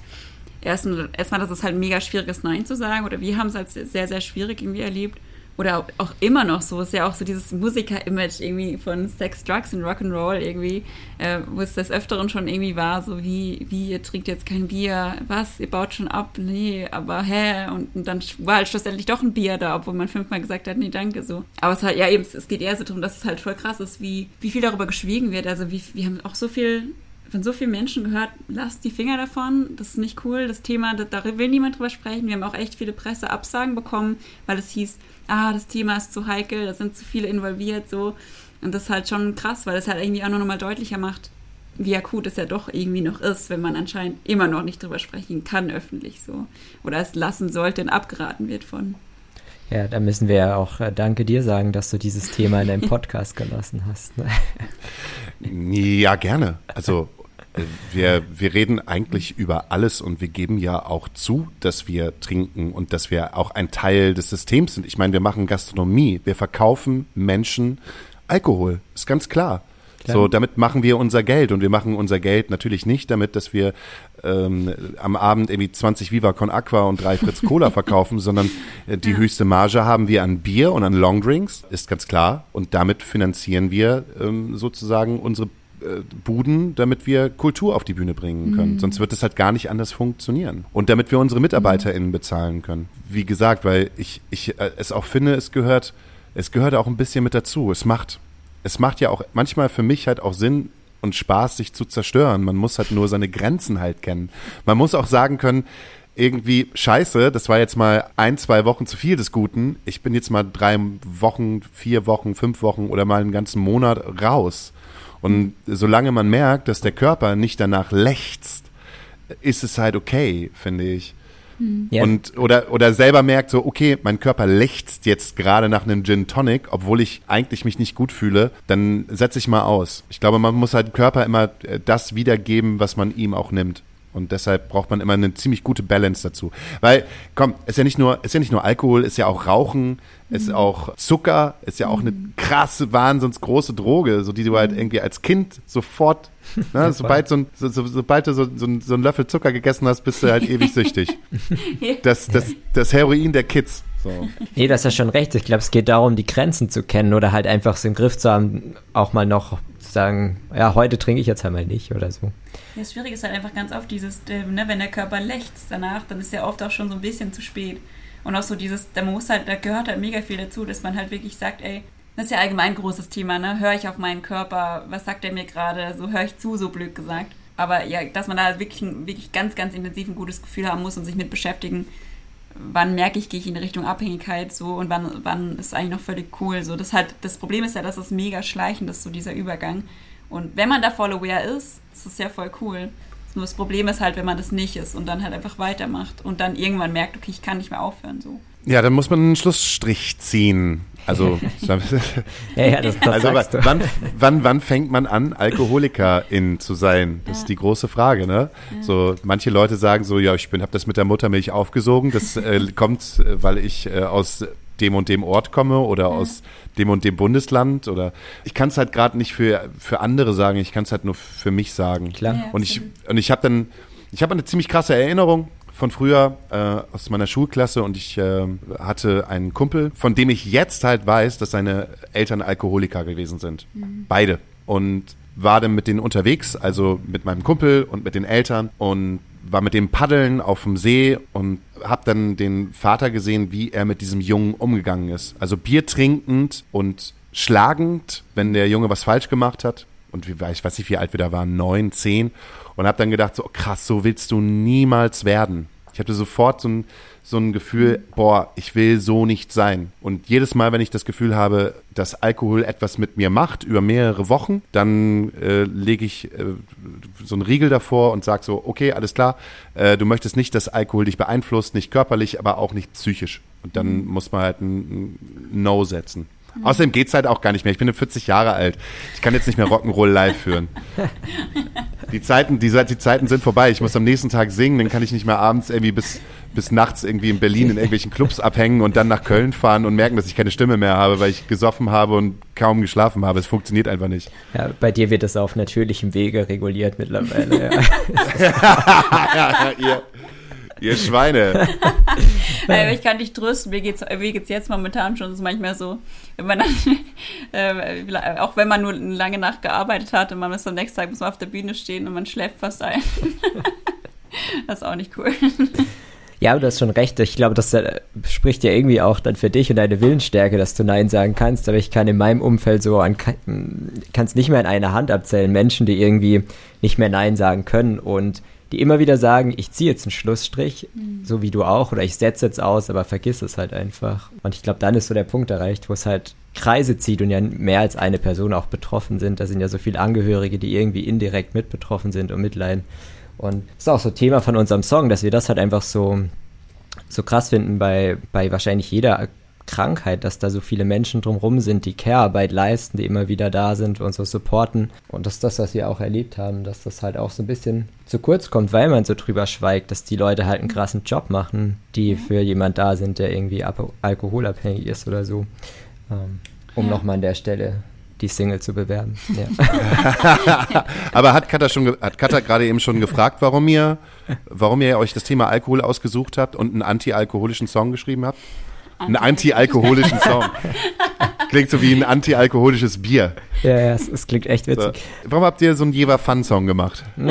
erstmal, erstmal, dass es halt mega schwierig ist, Nein zu sagen, oder wir haben es als sehr, sehr schwierig irgendwie erlebt. Oder auch, immer noch so, ist ja auch so dieses Musiker-Image irgendwie von Sex, Drugs und Rock'n'Roll irgendwie, äh, wo es des Öfteren schon irgendwie war, so wie, wie, ihr trinkt jetzt kein Bier, was, ihr baut schon ab, nee, aber hä, und, und dann war halt schlussendlich doch ein Bier da, obwohl man fünfmal gesagt hat, nee, danke, so. Aber es halt, ja eben, es geht eher so darum, dass es halt voll krass ist, wie, wie viel darüber geschwiegen wird, also wie, wir haben auch so viel von so vielen Menschen gehört, lasst die Finger davon, das ist nicht cool, das Thema, da, da will niemand drüber sprechen. Wir haben auch echt viele Presseabsagen bekommen, weil es hieß, ah, das Thema ist zu heikel, da sind zu viele involviert, so. Und das ist halt schon krass, weil es halt irgendwie auch noch mal deutlicher macht, wie akut es ja doch irgendwie noch ist, wenn man anscheinend immer noch nicht drüber sprechen kann öffentlich so. Oder es lassen sollte und abgeraten wird von. Ja, da müssen wir ja auch äh, Danke dir sagen, dass du dieses Thema in deinem [LAUGHS] Podcast gelassen hast. Ne? Ja, gerne. Also wir, wir reden eigentlich über alles und wir geben ja auch zu, dass wir trinken und dass wir auch ein Teil des Systems sind. Ich meine, wir machen Gastronomie, wir verkaufen Menschen Alkohol, ist ganz klar. Klar. So, damit machen wir unser Geld und wir machen unser Geld natürlich nicht damit, dass wir ähm, am Abend irgendwie 20 Viva Con Aqua und drei Fritz Cola [LAUGHS] verkaufen, sondern äh, die höchste Marge haben wir an Bier und an Longdrinks, ist ganz klar. Und damit finanzieren wir ähm, sozusagen unsere Buden, damit wir Kultur auf die Bühne bringen können. Sonst wird es halt gar nicht anders funktionieren. Und damit wir unsere MitarbeiterInnen bezahlen können. Wie gesagt, weil ich, ich äh, es auch finde, es gehört, es gehört auch ein bisschen mit dazu. Es macht, es macht ja auch manchmal für mich halt auch Sinn und Spaß, sich zu zerstören. Man muss halt nur seine Grenzen halt kennen. Man muss auch sagen können, irgendwie scheiße, das war jetzt mal ein, zwei Wochen zu viel des Guten. Ich bin jetzt mal drei Wochen, vier Wochen, fünf Wochen oder mal einen ganzen Monat raus. Und solange man merkt, dass der Körper nicht danach lechzt, ist es halt okay, finde ich. Ja, Und oder oder selber merkt so, okay, mein Körper lechzt jetzt gerade nach einem Gin Tonic, obwohl ich eigentlich mich nicht gut fühle, dann setze ich mal aus. Ich glaube, man muss halt dem Körper immer äh, das wiedergeben, was man ihm auch nimmt. Und deshalb braucht man immer eine ziemlich gute Balance dazu. Weil, komm, ist ja nicht nur, ist ja nicht nur Alkohol, ist ja auch Rauchen, ist auch Zucker, ist ja auch eine krasse, wahnsinns große Droge, so die du halt irgendwie als Kind sofort, [LAUGHS] ne, sobald, so ein, so, so, sobald du so, so, so einen Löffel Zucker gegessen hast, bist du halt ewig süchtig. [LAUGHS] Das, das, das Heroin der Kids. So. nee, das ist ja schon recht. Ich glaube, es geht darum, die Grenzen zu kennen oder halt einfach so im Griff zu haben, auch mal noch sagen, ja, heute trinke ich jetzt einmal nicht oder so. Ja, das Schwierige ist halt einfach ganz oft dieses, ne, wenn der Körper lechzt danach, dann ist ja oft auch schon so ein bisschen zu spät. Und auch so dieses, da muss halt, da gehört halt mega viel dazu, dass man halt wirklich sagt, ey, das ist ja allgemein ein großes Thema, ne? Höre ich auf meinen Körper, was sagt er mir gerade, so höre ich zu, so blöd gesagt. Aber ja, dass man da wirklich, wirklich ganz, ganz intensiv ein gutes Gefühl haben muss und sich mit beschäftigen, wann merke ich, gehe ich in Richtung Abhängigkeit so und wann, wann ist eigentlich noch völlig cool. So, das halt, das Problem ist ja, dass es mega schleichend ist, so dieser Übergang. Und wenn man da voll aware ist, ist es ja voll cool. Nur das Problem ist halt, wenn man das nicht ist und dann halt einfach weitermacht und dann irgendwann merkt, okay, ich kann nicht mehr aufhören. So. Ja, dann muss man einen Schlussstrich ziehen. Also, [LAUGHS] ja, ja, das, das also wann, wann, wann fängt man an, Alkoholikerin zu sein? Das Ja. ist die große Frage, ne? So, manche Leute sagen so, ja, ich bin, habe das mit der Muttermilch aufgesogen. Das äh, [LAUGHS] kommt, äh, weil ich äh, aus dem und dem Ort komme oder aus dem und dem Bundesland oder ich kann es halt gerade nicht für für andere sagen. Ich kann es halt nur für mich sagen. Klar. Ja, Und ich, und ich habe dann, ich habe eine ziemlich krasse Erinnerung von früher äh, aus meiner Schulklasse und ich äh, hatte einen Kumpel, von dem ich jetzt halt weiß, dass seine Eltern Alkoholiker gewesen sind. Beide. Und war dann mit denen unterwegs, also mit meinem Kumpel und mit den Eltern und war mit dem Paddeln auf dem See und habe dann den Vater gesehen, wie er mit diesem Jungen umgegangen ist. Also Bier trinkend und schlagend, wenn der Junge was falsch gemacht hat. Und wie, ich weiß nicht, wie alt wir da waren, neun, zehn. Und habe dann gedacht, so oh krass, so willst du niemals werden. Ich hatte sofort so ein, so ein Gefühl, boah, ich will so nicht sein. Und jedes Mal, wenn ich das Gefühl habe, dass Alkohol etwas mit mir macht, über mehrere Wochen, dann äh, lege ich äh, so einen Riegel davor und sage so, okay, alles klar, äh, du möchtest nicht, dass Alkohol dich beeinflusst, nicht körperlich, aber auch nicht psychisch. Und dann muss man halt ein No setzen. Außerdem geht's halt auch gar nicht mehr. Ich bin 40 Jahre alt. Ich kann jetzt nicht mehr Rock'n'Roll live führen. [LAUGHS] Die Zeiten, die, die Zeiten sind vorbei. Ich muss am nächsten Tag singen, dann kann ich nicht mehr abends irgendwie bis, bis nachts irgendwie in Berlin in irgendwelchen Clubs abhängen und dann nach Köln fahren und merken, dass ich keine Stimme mehr habe, weil ich gesoffen habe und kaum geschlafen habe. Es funktioniert einfach nicht. Ja, bei dir wird es auf natürlichem Wege reguliert mittlerweile. Ja. ja, [LAUGHS] ihr, ihr Schweine. [LAUGHS] Aber ich kann dich trösten, mir geht's, mir geht's jetzt momentan schon manchmal so, wenn man dann, [LAUGHS] äh, auch wenn man nur eine lange Nacht gearbeitet hat und man ist am nächsten Tag muss man auf der Bühne stehen und man schläft fast ein. [LAUGHS] das ist auch nicht cool. [LAUGHS] Ja, du hast schon recht. Ich glaube, das äh, spricht ja irgendwie auch dann für dich und deine Willensstärke, dass du Nein sagen kannst. Aber ich kann in meinem Umfeld so an, kann es nicht mehr in einer Hand abzählen. Menschen, die irgendwie nicht mehr Nein sagen können und die immer wieder sagen, ich ziehe jetzt einen Schlussstrich, so wie du auch, oder ich setze jetzt aus, aber vergiss es halt einfach. Und ich glaube, dann ist so der Punkt erreicht, wo es halt Kreise zieht und ja mehr als eine Person auch betroffen sind. Da sind ja so viele Angehörige, die irgendwie indirekt mit betroffen sind und mitleiden. Und das ist auch so Thema von unserem Song, dass wir das halt einfach so, so krass finden bei, bei wahrscheinlich jeder Krankheit, dass da so viele Menschen drumherum sind, die Care-Arbeit leisten, die immer wieder da sind und so supporten. Und das ist das, was wir auch erlebt haben, dass das halt auch so ein bisschen zu kurz kommt, weil man so drüber schweigt, dass die Leute halt einen krassen Job machen, die für jemand da sind, der irgendwie alkoholabhängig ist oder so. Ähm, um Ja. nochmal an der Stelle die Single zu bewerben. Ja. [LAUGHS] Aber hat Katha schon, ge- hat Katha gerade eben schon gefragt, warum ihr, warum ihr euch das Thema Alkohol ausgesucht habt und einen anti-alkoholischen Song geschrieben habt? Einen anti-alkoholischen Song. [LAUGHS] Klingt so wie ein anti-alkoholisches Bier. ja, ja, es, es klingt echt So. witzig. Warum habt ihr so einen Jever Fun Song gemacht? [LAUGHS]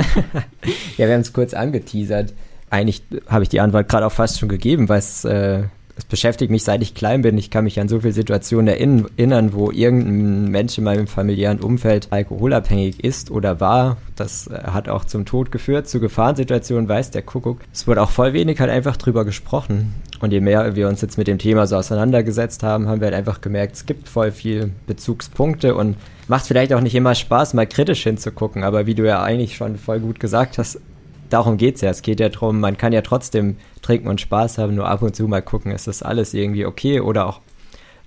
Ja, wir haben es kurz angeteasert. Eigentlich habe ich die Antwort gerade auch fast schon gegeben, weil es, äh, es beschäftigt mich, seit ich klein bin. Ich kann mich an so viele Situationen erinn- erinnern, wo irgendein Mensch in meinem familiären Umfeld alkoholabhängig ist oder war. Das äh, hat auch zum Tod geführt, zu Gefahrensituationen, weiß der Kuckuck. Es wurde auch voll wenig halt einfach drüber gesprochen. Und je mehr wir uns jetzt mit dem Thema so auseinandergesetzt haben, haben wir halt einfach gemerkt, es gibt voll viel Bezugspunkte und macht vielleicht auch nicht immer Spaß, mal kritisch hinzugucken. Aber wie du ja eigentlich schon voll gut gesagt hast, darum geht's ja. Es geht ja darum, man kann ja trotzdem trinken und Spaß haben, nur ab und zu mal gucken, ist das alles irgendwie okay oder auch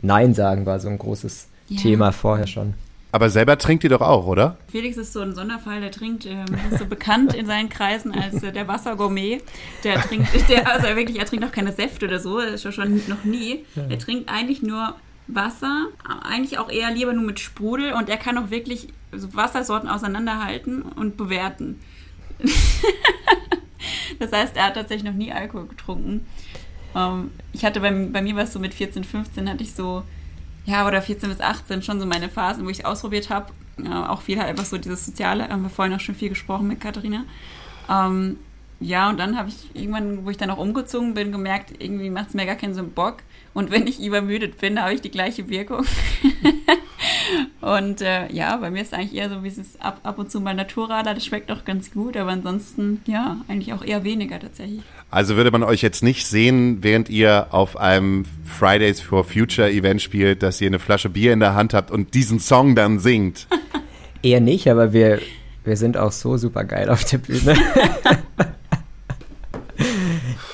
Nein sagen war so ein großes Ja. Thema vorher schon. Aber selber trinkt ihr doch auch, oder? Felix ist so ein Sonderfall, der trinkt, ähm, ist so bekannt in seinen Kreisen als äh, der Wassergourmet. Der trinkt, [LAUGHS] der, also wirklich, er trinkt auch keine Säfte oder so, das ist ja schon noch nie. Er trinkt eigentlich nur Wasser, eigentlich auch eher lieber nur mit Sprudel und er kann auch wirklich so Wassersorten auseinanderhalten und bewerten. [LAUGHS] das heißt, er hat tatsächlich noch nie Alkohol getrunken. Ähm, ich hatte bei, bei mir was so mit 14, 15 hatte ich so, ja, oder 14 bis 18 schon so meine Phasen, wo ich es ausprobiert habe. Äh, auch viel halt einfach so dieses Soziale, haben wir vorhin auch schon viel gesprochen mit Katharina. Ähm, ja, und dann habe ich irgendwann, wo ich dann auch umgezogen bin, gemerkt, irgendwie macht es mir gar keinen so Bock. Und wenn ich übermüdet bin, habe ich die gleiche Wirkung. [LAUGHS] und äh, ja, bei mir ist eigentlich eher so wie es ab, ab und zu mal Naturradar, das schmeckt auch ganz gut, aber ansonsten, ja, eigentlich auch eher weniger tatsächlich. Also würde man euch jetzt nicht sehen, während ihr auf einem Fridays for Future Event spielt, dass ihr eine Flasche Bier in der Hand habt und diesen Song dann singt. [LAUGHS] Eher nicht, aber wir wir sind auch so super geil auf der Bühne. [LAUGHS]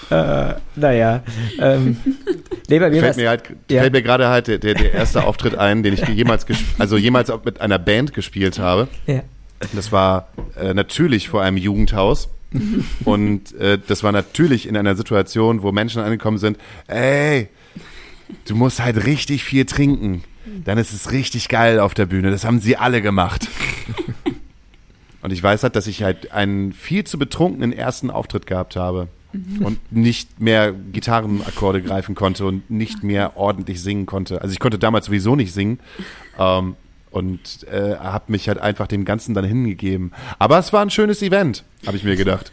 äh, naja. Ähm, [LAUGHS] nee, mir Fällt mir, halt, Ja. fällt mir gerade halt der, der, erste Auftritt ein, den ich jemals, also jemals auch mit einer Band gespielt habe. ja. Das war äh, natürlich vor einem Jugendhaus. [LAUGHS] Und äh, das war natürlich in einer Situation, wo Menschen angekommen sind, ey, du musst halt richtig viel trinken. Dann ist es richtig geil auf der Bühne. Das haben sie alle gemacht. [LAUGHS] Und ich weiß halt, dass ich halt einen viel zu betrunkenen ersten Auftritt gehabt habe. Und nicht mehr Gitarrenakkorde greifen konnte und nicht mehr ordentlich singen konnte. Also ich konnte damals sowieso nicht singen. Ähm, und äh, habe mich halt einfach dem Ganzen dann hingegeben. Aber es war ein schönes Event, habe ich mir gedacht.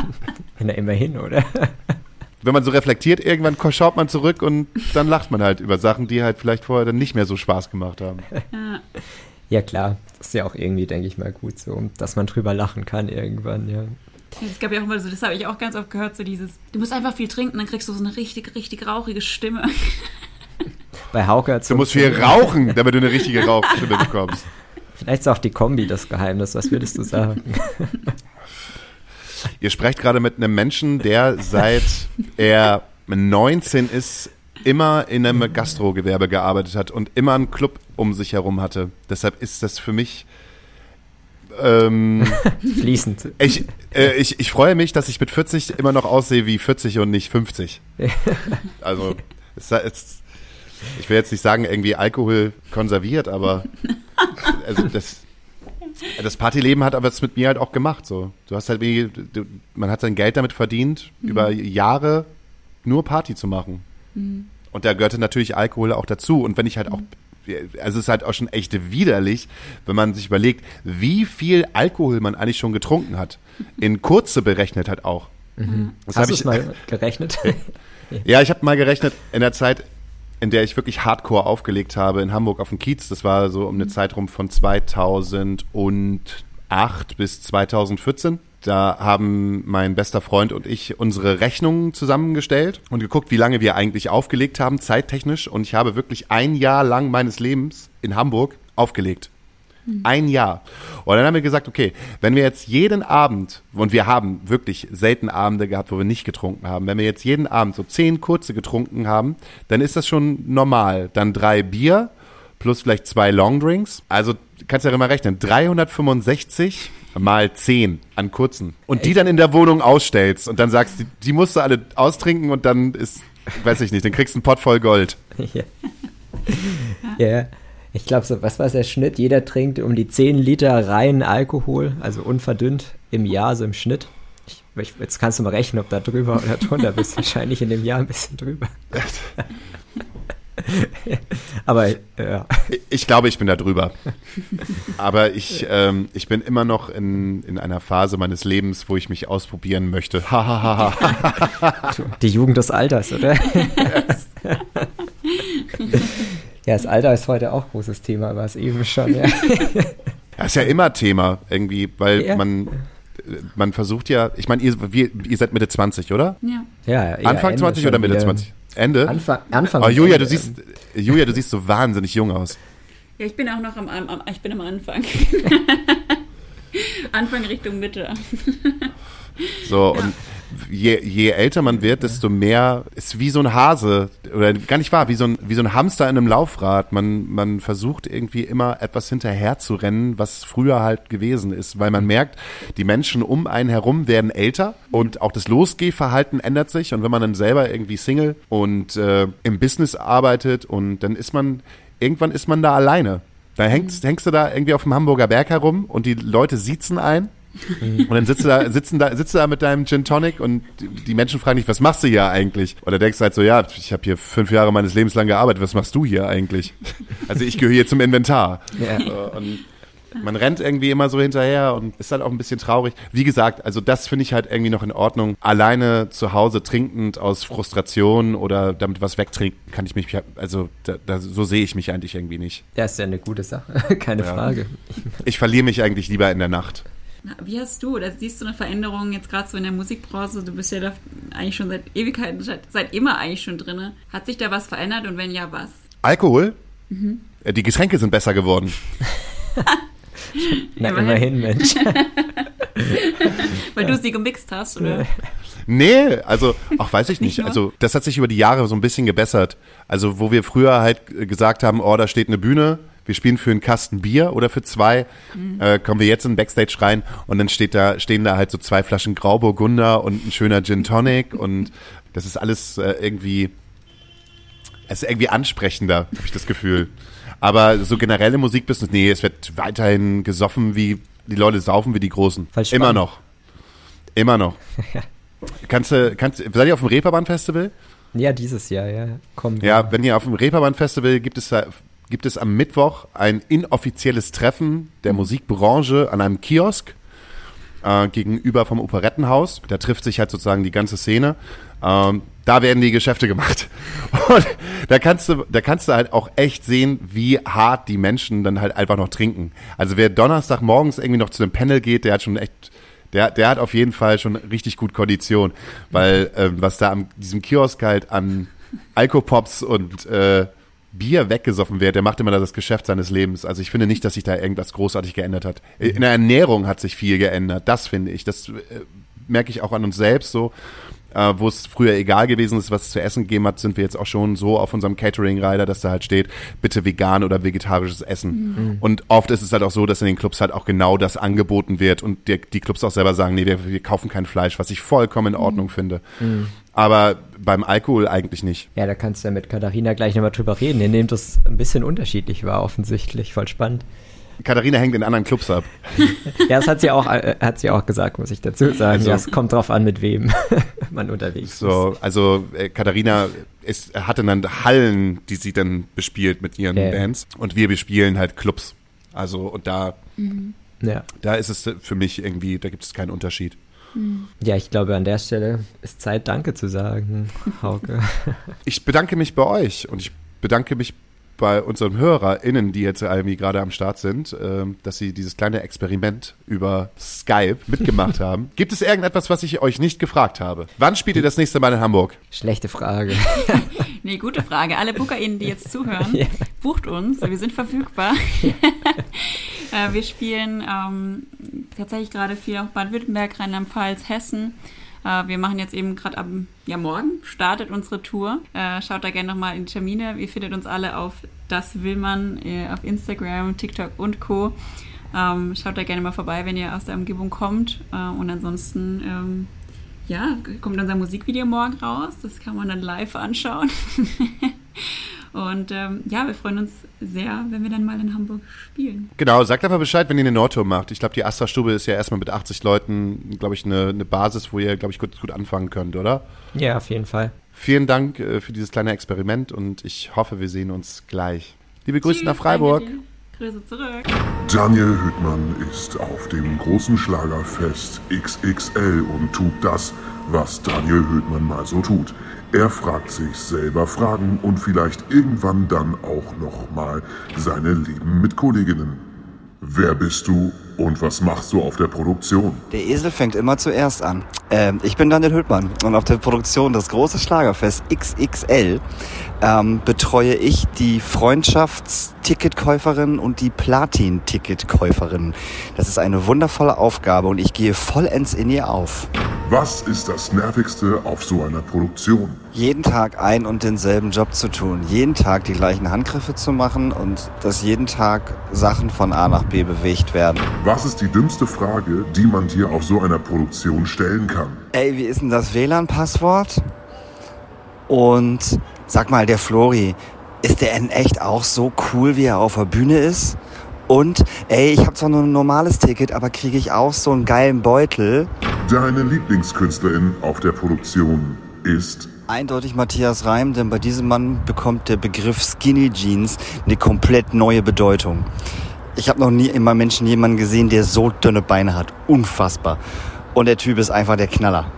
[LAUGHS] Na, immerhin, oder? [LAUGHS] Wenn man so reflektiert, irgendwann schaut man zurück und dann lacht man halt über Sachen, die halt vielleicht vorher dann nicht mehr so Spaß gemacht haben. Ja. Ja, klar. Das ist ja auch irgendwie, denke ich mal, gut so, dass man drüber lachen kann irgendwann, ja. Es gab ja auch immer so, das habe ich auch ganz oft gehört, so dieses, du musst einfach viel trinken, dann kriegst du so eine richtig, richtig rauchige Stimme. [LAUGHS] Bei Hauke Du musst viel rauchen, damit du eine richtige Rauchstimme bekommst. Vielleicht ist auch die Kombi das Geheimnis. Was würdest du sagen? [LAUGHS] Ihr sprecht gerade mit einem Menschen, der seit er 19 ist, immer in einem Gastrogewerbe gearbeitet hat und immer einen Club um sich herum hatte. Deshalb ist das für mich. Ähm, [LAUGHS] Fließend. ich, äh, ich, ich freue mich, dass ich mit 40 immer noch aussehe wie 40 und nicht 50. [LAUGHS] Also, es, es, ich will jetzt nicht sagen, irgendwie Alkohol konserviert, aber also das, das Partyleben hat aber es mit mir halt auch gemacht. So. Du hast halt wie, du, man hat sein Geld damit verdient, über Jahre nur Party zu machen. Und da gehörte natürlich Alkohol auch dazu. Und wenn ich halt auch, also es ist halt auch schon echt widerlich, wenn man sich überlegt, wie viel Alkohol man eigentlich schon getrunken hat. In Kurze berechnet halt auch. Das Hast du es ich- mal gerechnet? [LAUGHS] ja, ich habe mal gerechnet, in der Zeit, in der ich wirklich Hardcore aufgelegt habe in Hamburg auf dem Kiez, das war so um eine Zeitraum von 2008 bis 2014. Da haben mein bester Freund und ich unsere Rechnungen zusammengestellt und geguckt, wie lange wir eigentlich aufgelegt haben, zeittechnisch. Und ich habe wirklich ein Jahr lang meines Lebens in Hamburg aufgelegt. Ein Jahr. Und dann haben wir gesagt, okay, wenn wir jetzt jeden Abend, und wir haben wirklich selten Abende gehabt, wo wir nicht getrunken haben, wenn wir jetzt jeden Abend so zehn kurze getrunken haben, dann ist das schon normal. Dann drei Bier plus vielleicht zwei Longdrinks. Also kannst du ja immer rechnen, 365 mal 10 an kurzen. Und die dann in der Wohnung ausstellst und dann sagst, die, die musst du alle austrinken und dann ist, weiß ich nicht, dann kriegst du einen Pott voll Gold. [LAUGHS] ja. ja. Ich glaube, so, was war der Schnitt? Jeder trinkt um die 10 Liter reinen Alkohol, also unverdünnt im Jahr, so im Schnitt. Ich, ich, jetzt kannst du mal rechnen, ob da drüber oder drunter bist. [LAUGHS] Wahrscheinlich in dem Jahr ein bisschen drüber. [LAUGHS] Aber ja. Ich glaube, ich bin da drüber. Aber ich, ähm, ich bin immer noch in, in einer Phase meines Lebens, wo ich mich ausprobieren möchte. Ha, ha, ha, ha. [LAUGHS] Die Jugend des Alters, oder? [LAUGHS] ja, das Alter ist heute auch großes Thema, war es eben schon. Ja. Das ist ja immer Thema irgendwie, weil Ja. man, man versucht ja, ich meine, ihr, ihr seid Mitte 20, oder? Ja. Ja, Anfang Ende 20 schon oder Mitte wieder. 20? Ende? Anfang, Anfang Oh, Julia, Ende. du siehst, Julia, du siehst so wahnsinnig jung aus. Ja, ich bin auch noch am, am, am ich bin am Anfang. [LAUGHS] Anfang Richtung Mitte. So, und je, je älter man wird, desto mehr ist wie so ein Hase, oder gar nicht wahr, wie so ein, wie so ein Hamster in einem Laufrad. Man, man versucht irgendwie immer etwas hinterher zu rennen, was früher halt gewesen ist, weil man merkt, die Menschen um einen herum werden älter und auch das Losgehverhalten ändert sich. Und wenn man dann selber irgendwie Single und äh, im Business arbeitet und dann ist man, irgendwann ist man da alleine. Da hängst, hängst du da irgendwie auf dem Hamburger Berg herum und die Leute siezen ein und dann sitzt du da, sitzen da, sitzt du da mit deinem Gin Tonic und die- Menschen fragen dich, was machst du hier eigentlich? Oder denkst du halt so, ja, ich habe hier fünf Jahre meines Lebens lang gearbeitet, was machst du hier eigentlich? Also ich gehöre hier zum Inventar. Ja. Und man rennt irgendwie immer so hinterher und ist halt auch ein bisschen traurig. Wie gesagt, also das finde ich halt irgendwie noch in Ordnung. Alleine zu Hause trinkend aus Frustration oder damit was wegtrinken, kann ich mich, also da, da, so sehe ich mich eigentlich irgendwie nicht. Ja, ist ja eine gute Sache, [LAUGHS] keine Ja. Frage. Ich verliere mich eigentlich lieber in der Nacht. Wie hast du, oder siehst du eine Veränderung jetzt gerade so in der Musikbranche? Du bist ja da eigentlich schon seit Ewigkeiten, seit, seit immer eigentlich schon drin. Hat sich da was verändert und wenn ja, was? Alkohol? Äh, Die Getränke sind besser geworden. [LAUGHS] Na, immerhin, Mensch. [LAUGHS] Weil du sie gemixt hast, oder? [LAUGHS] Nee, also, ach, weiß ich Nicht? Also, das hat sich über die Jahre so ein bisschen gebessert. Also, wo wir früher halt äh, gesagt haben, oh, da steht eine Bühne, wir spielen für einen Kasten Bier oder für zwei, äh, kommen wir jetzt in den Backstage rein und dann steht da, stehen da halt so zwei Flaschen Grauburgunder und ein schöner Gin Tonic und das ist alles äh, irgendwie, es ist irgendwie ansprechender, habe ich das Gefühl. Aber so generell im Musikbusiness, nee, es wird weiterhin gesoffen, wie die Leute saufen wie die Großen. Immer noch. Immer noch. [LAUGHS] Kannst du, kannst, seid ihr auf dem Reeperbahn-Festival? Ja, dieses Jahr, ja. Komm. Ja, wenn ihr auf dem Reeperbahn-Festival gibt es, da- gibt es am Mittwoch ein inoffizielles Treffen der Musikbranche an einem Kiosk äh, gegenüber vom Operettenhaus. Da trifft sich halt sozusagen die ganze Szene. Ähm, da werden die Geschäfte gemacht. [LAUGHS] Und da kannst du, da kannst du halt auch echt sehen, wie hart die Menschen dann halt einfach noch trinken. Also wer Donnerstag morgens irgendwie noch zu einem Panel geht, der hat schon echt, der, der hat auf jeden Fall schon richtig gut Kondition, weil ähm, was da an diesem Kiosk halt an Alkopops und äh, Bier weggesoffen wird, der macht immer das Geschäft seines Lebens. Also ich finde nicht, dass sich da irgendwas großartig geändert hat. In der Ernährung hat sich viel geändert, das finde ich. Das äh, merke ich auch an uns selbst so. Äh, wo es früher egal gewesen ist, was es zu essen gegeben hat, sind wir jetzt auch schon so auf unserem Catering-Rider, dass da halt steht, bitte vegan oder vegetarisches Essen. Und oft ist es halt auch so, dass in den Clubs halt auch genau das angeboten wird und die, die Clubs auch selber sagen, nee, wir, wir kaufen kein Fleisch, was ich vollkommen in Ordnung finde. Aber beim Alkohol eigentlich nicht. Ja, da kannst du ja mit Katharina gleich nochmal drüber reden. Ihr nehmt das ein bisschen unterschiedlich war, offensichtlich. Voll spannend. Katharina hängt in anderen Clubs ab. [LAUGHS] Ja, das hat sie auch, äh, hat sie auch gesagt, muss ich dazu sagen. Also- ja, es kommt drauf an, mit wem [LAUGHS] man unterwegs ist. So, also äh, Katharina ist, hatte dann Hallen, die sie dann bespielt mit ihren Ja. Bands. Und wir bespielen halt Clubs. Also, und da, Ja. da ist es für mich irgendwie, da gibt es keinen Unterschied. Ja, ich glaube, an der Stelle ist Zeit, Danke zu sagen, [LAUGHS] Hauke. Ich bedanke mich bei euch und ich bedanke mich bei unseren HörerInnen, die jetzt irgendwie gerade am Start sind, ähm, dass sie dieses kleine Experiment über Skype mitgemacht [LAUGHS] haben. Gibt es irgendetwas, was ich euch nicht gefragt habe? Wann spielt ihr das nächste Mal in Hamburg? Schlechte Frage. [LAUGHS] Nee, gute Frage. Alle BookerInnen, die jetzt zuhören, Ja. bucht uns. Wir sind verfügbar. Äh, wir spielen ähm, tatsächlich gerade viel auf Baden-Württemberg, Rheinland-Pfalz, Hessen. Äh, wir machen jetzt eben gerade am ja, morgen startet unsere Tour. Äh, schaut da gerne nochmal in die Termine. Ihr findet uns alle auf das will man äh, auf Instagram, TikTok und Co. Ähm, schaut da gerne mal vorbei, wenn ihr aus der Umgebung kommt. Äh, und ansonsten ähm, ja, kommt unser Musikvideo morgen raus. Das kann man dann live anschauen. [LAUGHS] Und ähm, ja, wir freuen uns sehr, wenn wir dann mal in Hamburg spielen. Genau, sagt einfach Bescheid, wenn ihr eine Nordtour macht. Ich glaube, die Astra-Stube ist ja erstmal mit 80 Leuten, glaube ich, eine, eine Basis, wo ihr, glaube ich, gut, gut anfangen könnt, oder? ja, auf jeden Fall. Vielen Dank äh, für dieses kleine Experiment und ich hoffe, wir sehen uns gleich. Liebe Grüße Tschüss, nach Freiburg. danke dir. Grüße zurück. Daniel Hüttmann ist auf dem großen Schlagerfest XXL und tut das, was Daniel Hüttmann mal so tut. Er fragt sich selber Fragen und vielleicht irgendwann dann auch nochmal seine Leben mit Kolleginnen. Wer bist du und was machst du auf der Produktion? Der Esel fängt immer zuerst an. Ähm, ich bin Daniel Hültmann und auf der Produktion des große Schlagerfest XXL ähm, betreue ich die Freundschaftsticketkäuferin und die Platin-Ticketkäuferin. Das ist eine wundervolle Aufgabe und ich gehe vollends in ihr auf. Was ist das Nervigste auf so einer Produktion? Jeden Tag ein und denselben Job zu tun, jeden Tag die gleichen Handgriffe zu machen und dass jeden Tag Sachen von A nach B bewegt werden. Was ist die dümmste Frage, die man dir auf so einer Produktion stellen kann? Ey, wie ist denn das WLAN-Passwort? Und sag mal, der Flori, ist der in echt auch so cool, wie er auf der Bühne ist? Und, ey, ich habe zwar nur ein normales Ticket, aber kriege ich auch so einen geilen Beutel? Deine Lieblingskünstlerin auf der Produktion ist Eindeutig Matthias Reim, denn bei diesem Mann bekommt der Begriff Skinny Jeans eine komplett neue Bedeutung. Ich habe noch nie in meinem Menschen jemanden gesehen, der so dünne Beine hat. Unfassbar. Und der Typ ist einfach der Knaller.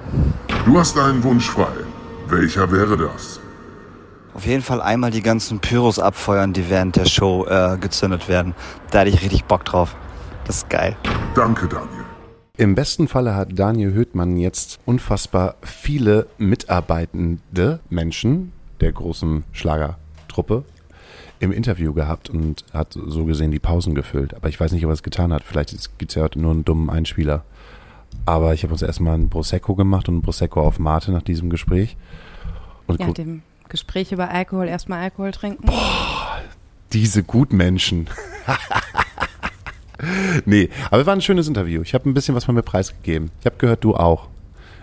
Du hast einen Wunsch frei. Welcher wäre das? Auf jeden Fall einmal die ganzen Pyros abfeuern, die während der Show äh, gezündet werden. Da hätte ich richtig Bock drauf. Das ist geil. Danke, Daniel. Im besten Falle hat Daniel Höhtmann jetzt unfassbar viele mitarbeitende Menschen der großen Schlagertruppe. im Interview gehabt und hat so gesehen die Pausen gefüllt. Aber ich weiß nicht, ob er es getan hat. Vielleicht gibt es ja heute nur einen dummen Einspieler. Aber ich habe uns erstmal ein Prosecco gemacht und ein Prosecco auf Mate nach diesem Gespräch. Und Ja, dem Gespräch über Alkohol erstmal Alkohol trinken. diese Gutmenschen. nee, aber es war ein schönes Interview. Ich habe ein bisschen was von mir preisgegeben. Ich habe gehört, du auch.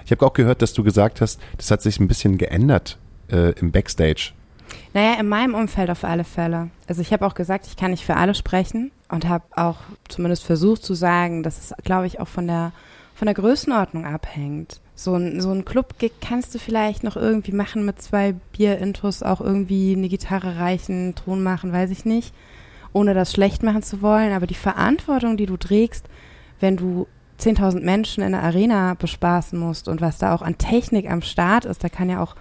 Ich habe auch gehört, dass du gesagt hast, das hat sich ein bisschen geändert äh, im Backstage. Naja, in meinem Umfeld auf alle Fälle. Also ich habe auch gesagt, ich kann nicht für alle sprechen und habe auch zumindest versucht zu sagen, dass es, glaube ich, auch von der, von der Größenordnung abhängt. So ein, so ein Club-Gig kannst du vielleicht noch irgendwie machen mit zwei Bier-Intos, auch irgendwie eine Gitarre reichen, Ton machen, weiß ich nicht, ohne das schlecht machen zu wollen. Aber die Verantwortung, die du trägst, wenn du 10.000 Menschen in der Arena bespaßen musst und was da auch an Technik am Start ist, da kann ja auch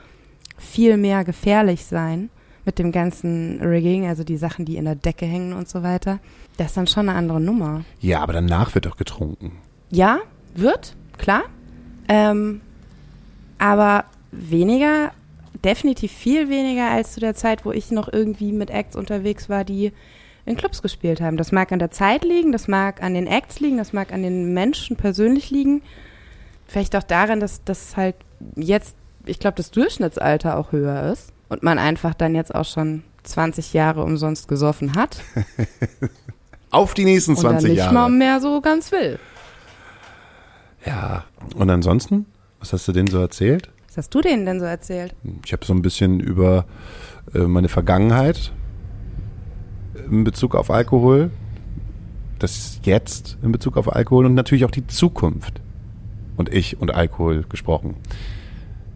viel mehr gefährlich sein mit dem ganzen Rigging, also die Sachen, die in der Decke hängen und so weiter. Das ist dann schon eine andere Nummer. Ja, aber danach wird doch getrunken. Ja, wird, klar. Ähm, aber weniger, definitiv viel weniger als zu der Zeit, wo ich noch irgendwie mit Acts unterwegs war, die in Clubs gespielt haben. Das mag an der Zeit liegen, das mag an den Acts liegen, das mag an den Menschen persönlich liegen. Vielleicht auch daran, dass das halt jetzt, ich glaube, das Durchschnittsalter auch höher ist und man einfach dann jetzt auch schon 20 Jahre umsonst gesoffen hat [LAUGHS] Auf die nächsten und dann 20 nicht Jahre. mal mehr so ganz will. Ja. Und ansonsten, was hast du denen so erzählt? Was hast du denen denn so erzählt? Ich habe so ein bisschen über äh, meine Vergangenheit in Bezug auf Alkohol, das Jetzt in Bezug auf Alkohol und natürlich auch die Zukunft und ich und Alkohol gesprochen.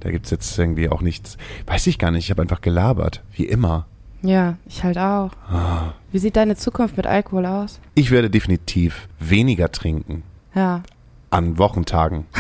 Da gibt's jetzt irgendwie auch nichts, weiß ich gar nicht, ich habe einfach gelabert, wie immer. Ja, ich halt auch. Ah. Wie sieht deine Zukunft mit Alkohol aus? Ich werde definitiv weniger trinken Ja. An Wochentagen. [LAUGHS]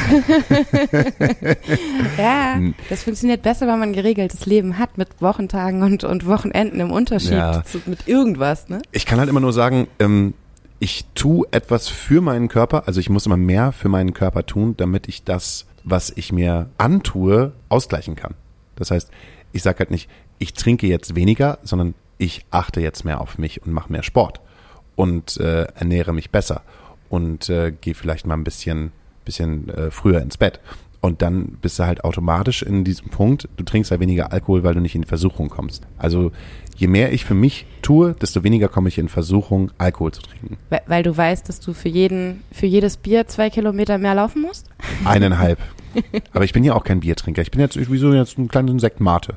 Ja, das funktioniert besser, wenn man ein geregeltes Leben hat mit Wochentagen und, und Wochenenden im Unterschied Ja. zu, mit irgendwas, ne? Ich kann halt immer nur sagen, ähm, ich tue etwas für meinen Körper, also ich muss immer mehr für meinen Körper tun, damit ich das, was ich mir antue, ausgleichen kann. Das heißt, ich sage halt nicht, ich trinke jetzt weniger, sondern ich achte jetzt mehr auf mich und mache mehr Sport und äh, ernähre mich besser und äh, gehe vielleicht mal ein bisschen, bisschen äh, früher ins Bett. Und dann bist du halt automatisch in diesem Punkt, du trinkst ja weniger Alkohol, weil du nicht in Versuchung kommst. Also je mehr ich für mich tue, desto weniger komme ich in Versuchung, Alkohol zu trinken. Weil, weil du weißt, dass du für jeden, für jedes Bier zwei Kilometer mehr laufen musst? [LAUGHS] Eineinhalb. Aber ich bin ja auch kein Biertrinker. Ich bin jetzt wie so jetzt einen kleinen Sekt Mate.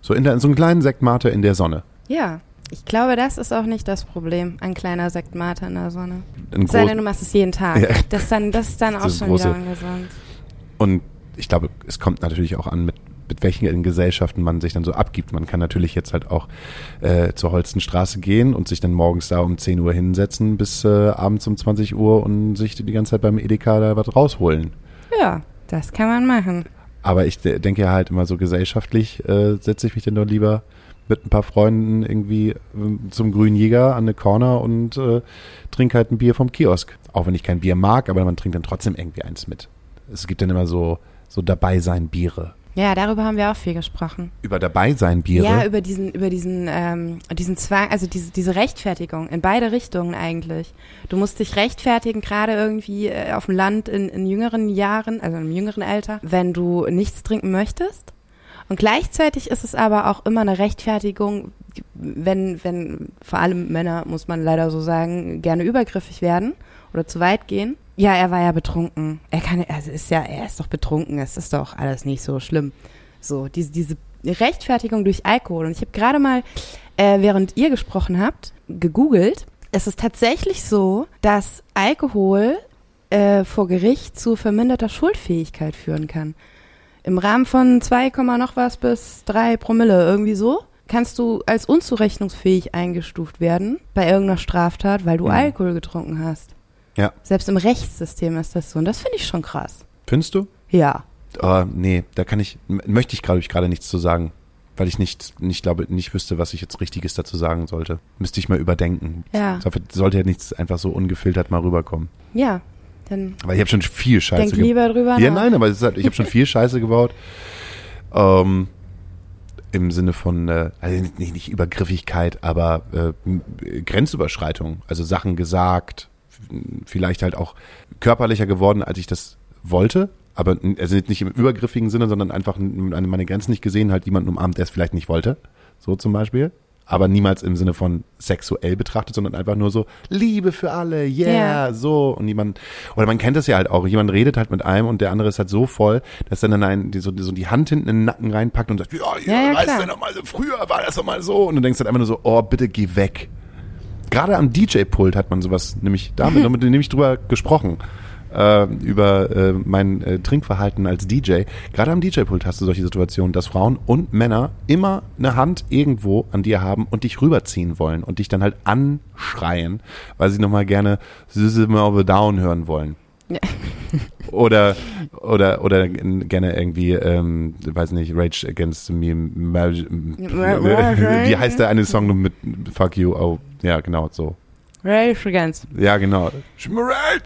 So, in der, so einen kleinen Sekt Mate in der Sonne. Ja. Ich glaube, das ist auch nicht das Problem, ein kleiner Sektmate in der Sonne. Sei denn, du machst es jeden Tag. Ja. Das, ist dann, das ist dann auch schon große- wieder ungesund. Und ich glaube, es kommt natürlich auch an, mit, mit welchen Gesellschaften man sich dann so abgibt. Man kann natürlich jetzt halt auch äh, zur Holstenstraße gehen und sich dann morgens da um 10 Uhr hinsetzen bis äh, abends um 20 Uhr und sich die ganze Zeit beim Edeka da was rausholen. Ja, das kann man machen. Aber ich de- denke ja halt immer so gesellschaftlich, äh, setze ich mich dann doch lieber mit ein paar Freunden irgendwie ähm, zum Grünen Jäger an eine Corner und äh, trinke halt ein Bier vom Kiosk. Auch wenn ich kein Bier mag, aber man trinkt dann trotzdem irgendwie eins mit. Es gibt dann immer so, so dabei sein Biere. Ja, darüber haben wir auch viel gesprochen. Über dabei sein Biere. Ja, über diesen, über diesen, ähm, diesen Zwang, also diese, diese Rechtfertigung in beide Richtungen eigentlich. Du musst dich rechtfertigen, gerade irgendwie äh, auf dem Land in, in jüngeren Jahren, also im jüngeren Alter, wenn du nichts trinken möchtest. Und gleichzeitig ist es aber auch immer eine Rechtfertigung, wenn, wenn vor allem Männer, muss man leider so sagen, gerne übergriffig werden oder zu weit gehen. Ja, er war ja betrunken. Er kann, also ist ja, er ist doch betrunken. Es ist doch alles nicht so schlimm. So, diese, diese Rechtfertigung durch Alkohol. Und ich habe gerade mal, äh, während ihr gesprochen habt, gegoogelt. Es ist tatsächlich so, dass Alkohol äh, vor Gericht zu verminderter Schuldfähigkeit führen kann. Im Rahmen von 2, Komma noch was bis 3 Promille, irgendwie so, kannst du als unzurechnungsfähig eingestuft werden bei irgendeiner Straftat, weil du Mhm. Alkohol getrunken hast. Ja. Selbst im Rechtssystem ist das so. Und das finde ich schon krass. Findest du? Ja. Aber nee, da kann ich, möchte ich glaube ich gerade nichts zu sagen. Weil ich nicht, nicht glaube, nicht wüsste, was ich jetzt Richtiges dazu sagen sollte. Müsste ich mal überdenken. Ja. Sollte ja nichts einfach so ungefiltert mal rüberkommen. Ja. Dann Weil ich habe schon viel Scheiße denk ge- lieber drüber Ja, nach. nein, aber halt, ich habe schon viel Scheiße gebaut. [LAUGHS] Ähm, im Sinne von, äh, also nicht, nicht Übergriffigkeit, aber äh, Grenzüberschreitung. Also Sachen gesagt, vielleicht halt auch körperlicher geworden, als ich das wollte. Aber also nicht im übergriffigen Sinne, sondern einfach meine Grenzen nicht gesehen, halt jemanden umarmt, der es vielleicht nicht wollte. So zum Beispiel. Aber niemals im Sinne von sexuell betrachtet, sondern einfach nur so Liebe für alle, yeah, Ja. so. Und jemand, oder man kennt das ja halt auch, jemand redet halt mit einem und der andere ist halt so voll, dass dann dann ein, die, so, die, so die Hand hinten in den Nacken reinpackt und sagt, ja, ja, Ja, weißt du noch mal, so, früher war das doch mal so. Und du denkst halt einfach nur so, oh, bitte geh weg. Gerade am DJ-Pult hat man sowas nämlich damit, [LAUGHS] damit nämlich drüber gesprochen. Äh, über äh, mein äh, Trinkverhalten als DJ. Gerade am DJ-Pult hast du solche Situationen, dass Frauen und Männer immer eine Hand irgendwo an dir haben und dich rüberziehen wollen und dich dann halt anschreien, weil sie nochmal gerne System of a Down hören wollen. Ja. [LAUGHS] Oder, oder, oder gerne irgendwie, ähm, weiß nicht, Rage Against Me. [LAUGHS] Wie heißt der eine Song mit Fuck You? Oh, ja, genau, so. Rage Against. Ja, genau. Schmerz!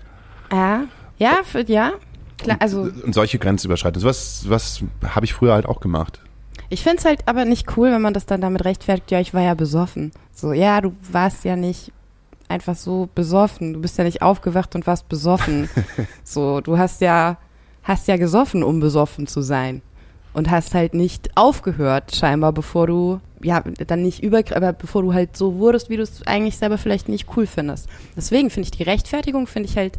Ja, ja, für, ja. Klar, also Und solche Grenzüberschreitungen. Was, was habe ich früher halt auch gemacht. ich finde es halt aber nicht cool, wenn man das dann damit rechtfertigt, ja, ich war ja besoffen. So, ja, du warst ja nicht einfach so besoffen. Du bist ja nicht aufgewacht und warst besoffen. [LAUGHS] so, du hast ja, hast ja gesoffen, um besoffen zu sein. Und hast halt nicht aufgehört, scheinbar, bevor du, ja, dann nicht über, aber bevor du halt so wurdest, wie du es eigentlich selber vielleicht nicht cool findest. Deswegen finde ich die Rechtfertigung, finde ich halt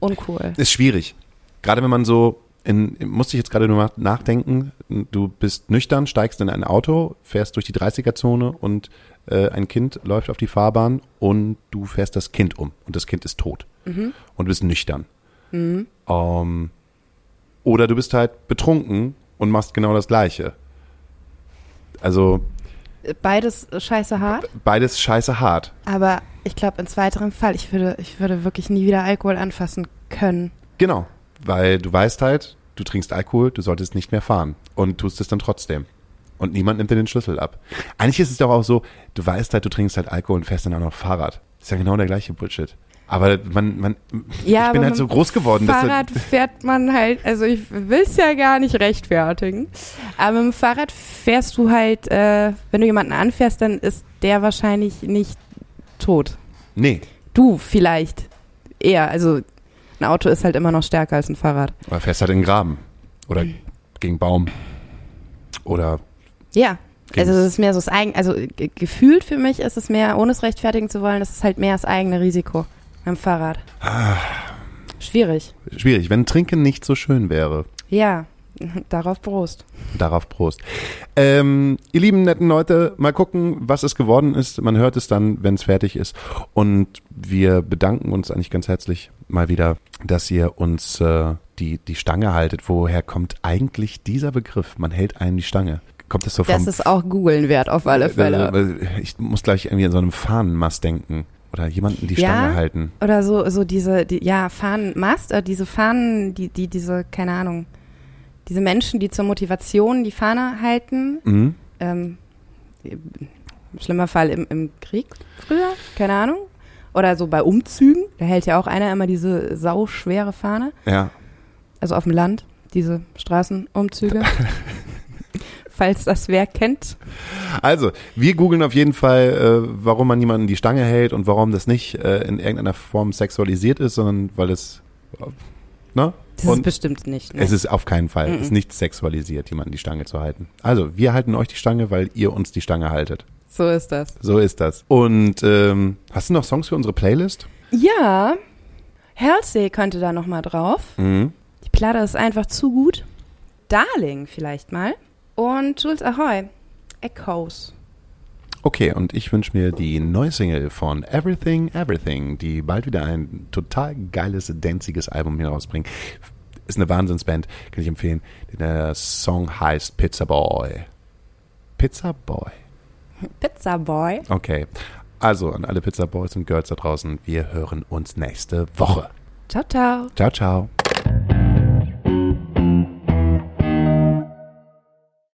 uncool. Ist schwierig. Gerade wenn man so, in, musste ich jetzt gerade nur nach- nachdenken, du bist nüchtern, steigst in ein Auto, fährst durch die 30er-Zone und äh, ein Kind läuft auf die Fahrbahn und du fährst das Kind um und das Kind ist tot. Und du bist nüchtern. Ähm, oder du bist halt betrunken und machst genau das Gleiche. Also Beides scheiße hart. beides scheiße hart. Aber ich glaube, in zweiterem Fall, ich würde, ich würde wirklich nie wieder Alkohol anfassen können. Genau, weil du weißt halt, du trinkst Alkohol, du solltest nicht mehr fahren und tust es dann trotzdem. Und niemand nimmt dir den Schlüssel ab. Eigentlich ist es doch auch so, du weißt halt, du trinkst halt Alkohol und fährst dann auch noch Fahrrad. Ist ja genau der gleiche Bullshit. Aber man, man, Ja, ich bin halt so groß geworden, dass Fahrrad fährt man halt, also ich will es ja gar nicht rechtfertigen, aber mit dem Fahrrad fährst du halt, äh, wenn du jemanden anfährst, dann ist der wahrscheinlich nicht tot. nee, Du vielleicht eher, also ein Auto ist halt immer noch stärker als ein Fahrrad. oder fährst halt in den Graben oder gegen Baum oder Ja. Also es ist mehr so das eigen, also ge- gefühlt für mich ist es mehr, ohne es rechtfertigen zu wollen, das ist halt mehr das eigene Risiko beim Fahrrad. Ah. Schwierig. schwierig. Wenn Trinken nicht so schön wäre, Ja, [LAUGHS] darauf Prost. Darauf Prost. Ähm, ihr lieben netten Leute, mal gucken, was es geworden ist. Man hört es dann, wenn es fertig ist. Und wir bedanken uns eigentlich ganz herzlich mal wieder, dass ihr uns äh, die, die Stange haltet. Woher kommt eigentlich dieser Begriff? Man hält einen die Stange. Kommt das so vom... Das ist auch googeln wert auf alle Fälle. Äh, Ich muss gleich irgendwie an so einem Fahnenmast denken. Oder jemanden die Ja? Stange halten. Oder so, so diese, die, ja, Fahnenmast, äh, diese Fahnen, die, die, diese, keine Ahnung, diese Menschen, die zur Motivation die Fahne halten, Mhm. ähm, schlimmer Fall im, im Krieg früher, keine Ahnung. Oder so bei Umzügen, da hält ja auch einer immer diese sauschwere Fahne, Ja. also auf dem Land, diese Straßenumzüge. [LAUGHS] Falls das wer kennt. Also, wir googeln auf jeden Fall, äh, warum man jemanden die Stange hält und warum das nicht äh, in irgendeiner Form sexualisiert ist, sondern weil es, ne? Das ist Und bestimmt nicht. Ne? es ist auf keinen Fall, Mhm. es ist nicht sexualisiert, jemanden die Stange zu halten. Also, wir halten euch die Stange, weil ihr uns die Stange haltet. so ist das. So ist das. Und ähm, hast du noch Songs für unsere Playlist? Ja, Halsey könnte da noch mal drauf. Mhm. Die Platte ist einfach zu gut. Darling vielleicht mal. Und Jules Ahoy, Echoes. Okay, und ich wünsche mir die neue Single von Everything, Everything, die bald wieder ein total geiles, danziges Album hier rausbringt. Ist eine Wahnsinnsband, kann ich empfehlen. Der Song heißt Pizza Boy. Pizza Boy. Pizza Boy. Okay. Also an alle Pizza Boys und Girls da draußen, wir hören uns nächste Woche. Ciao, ciao. Ciao, ciao.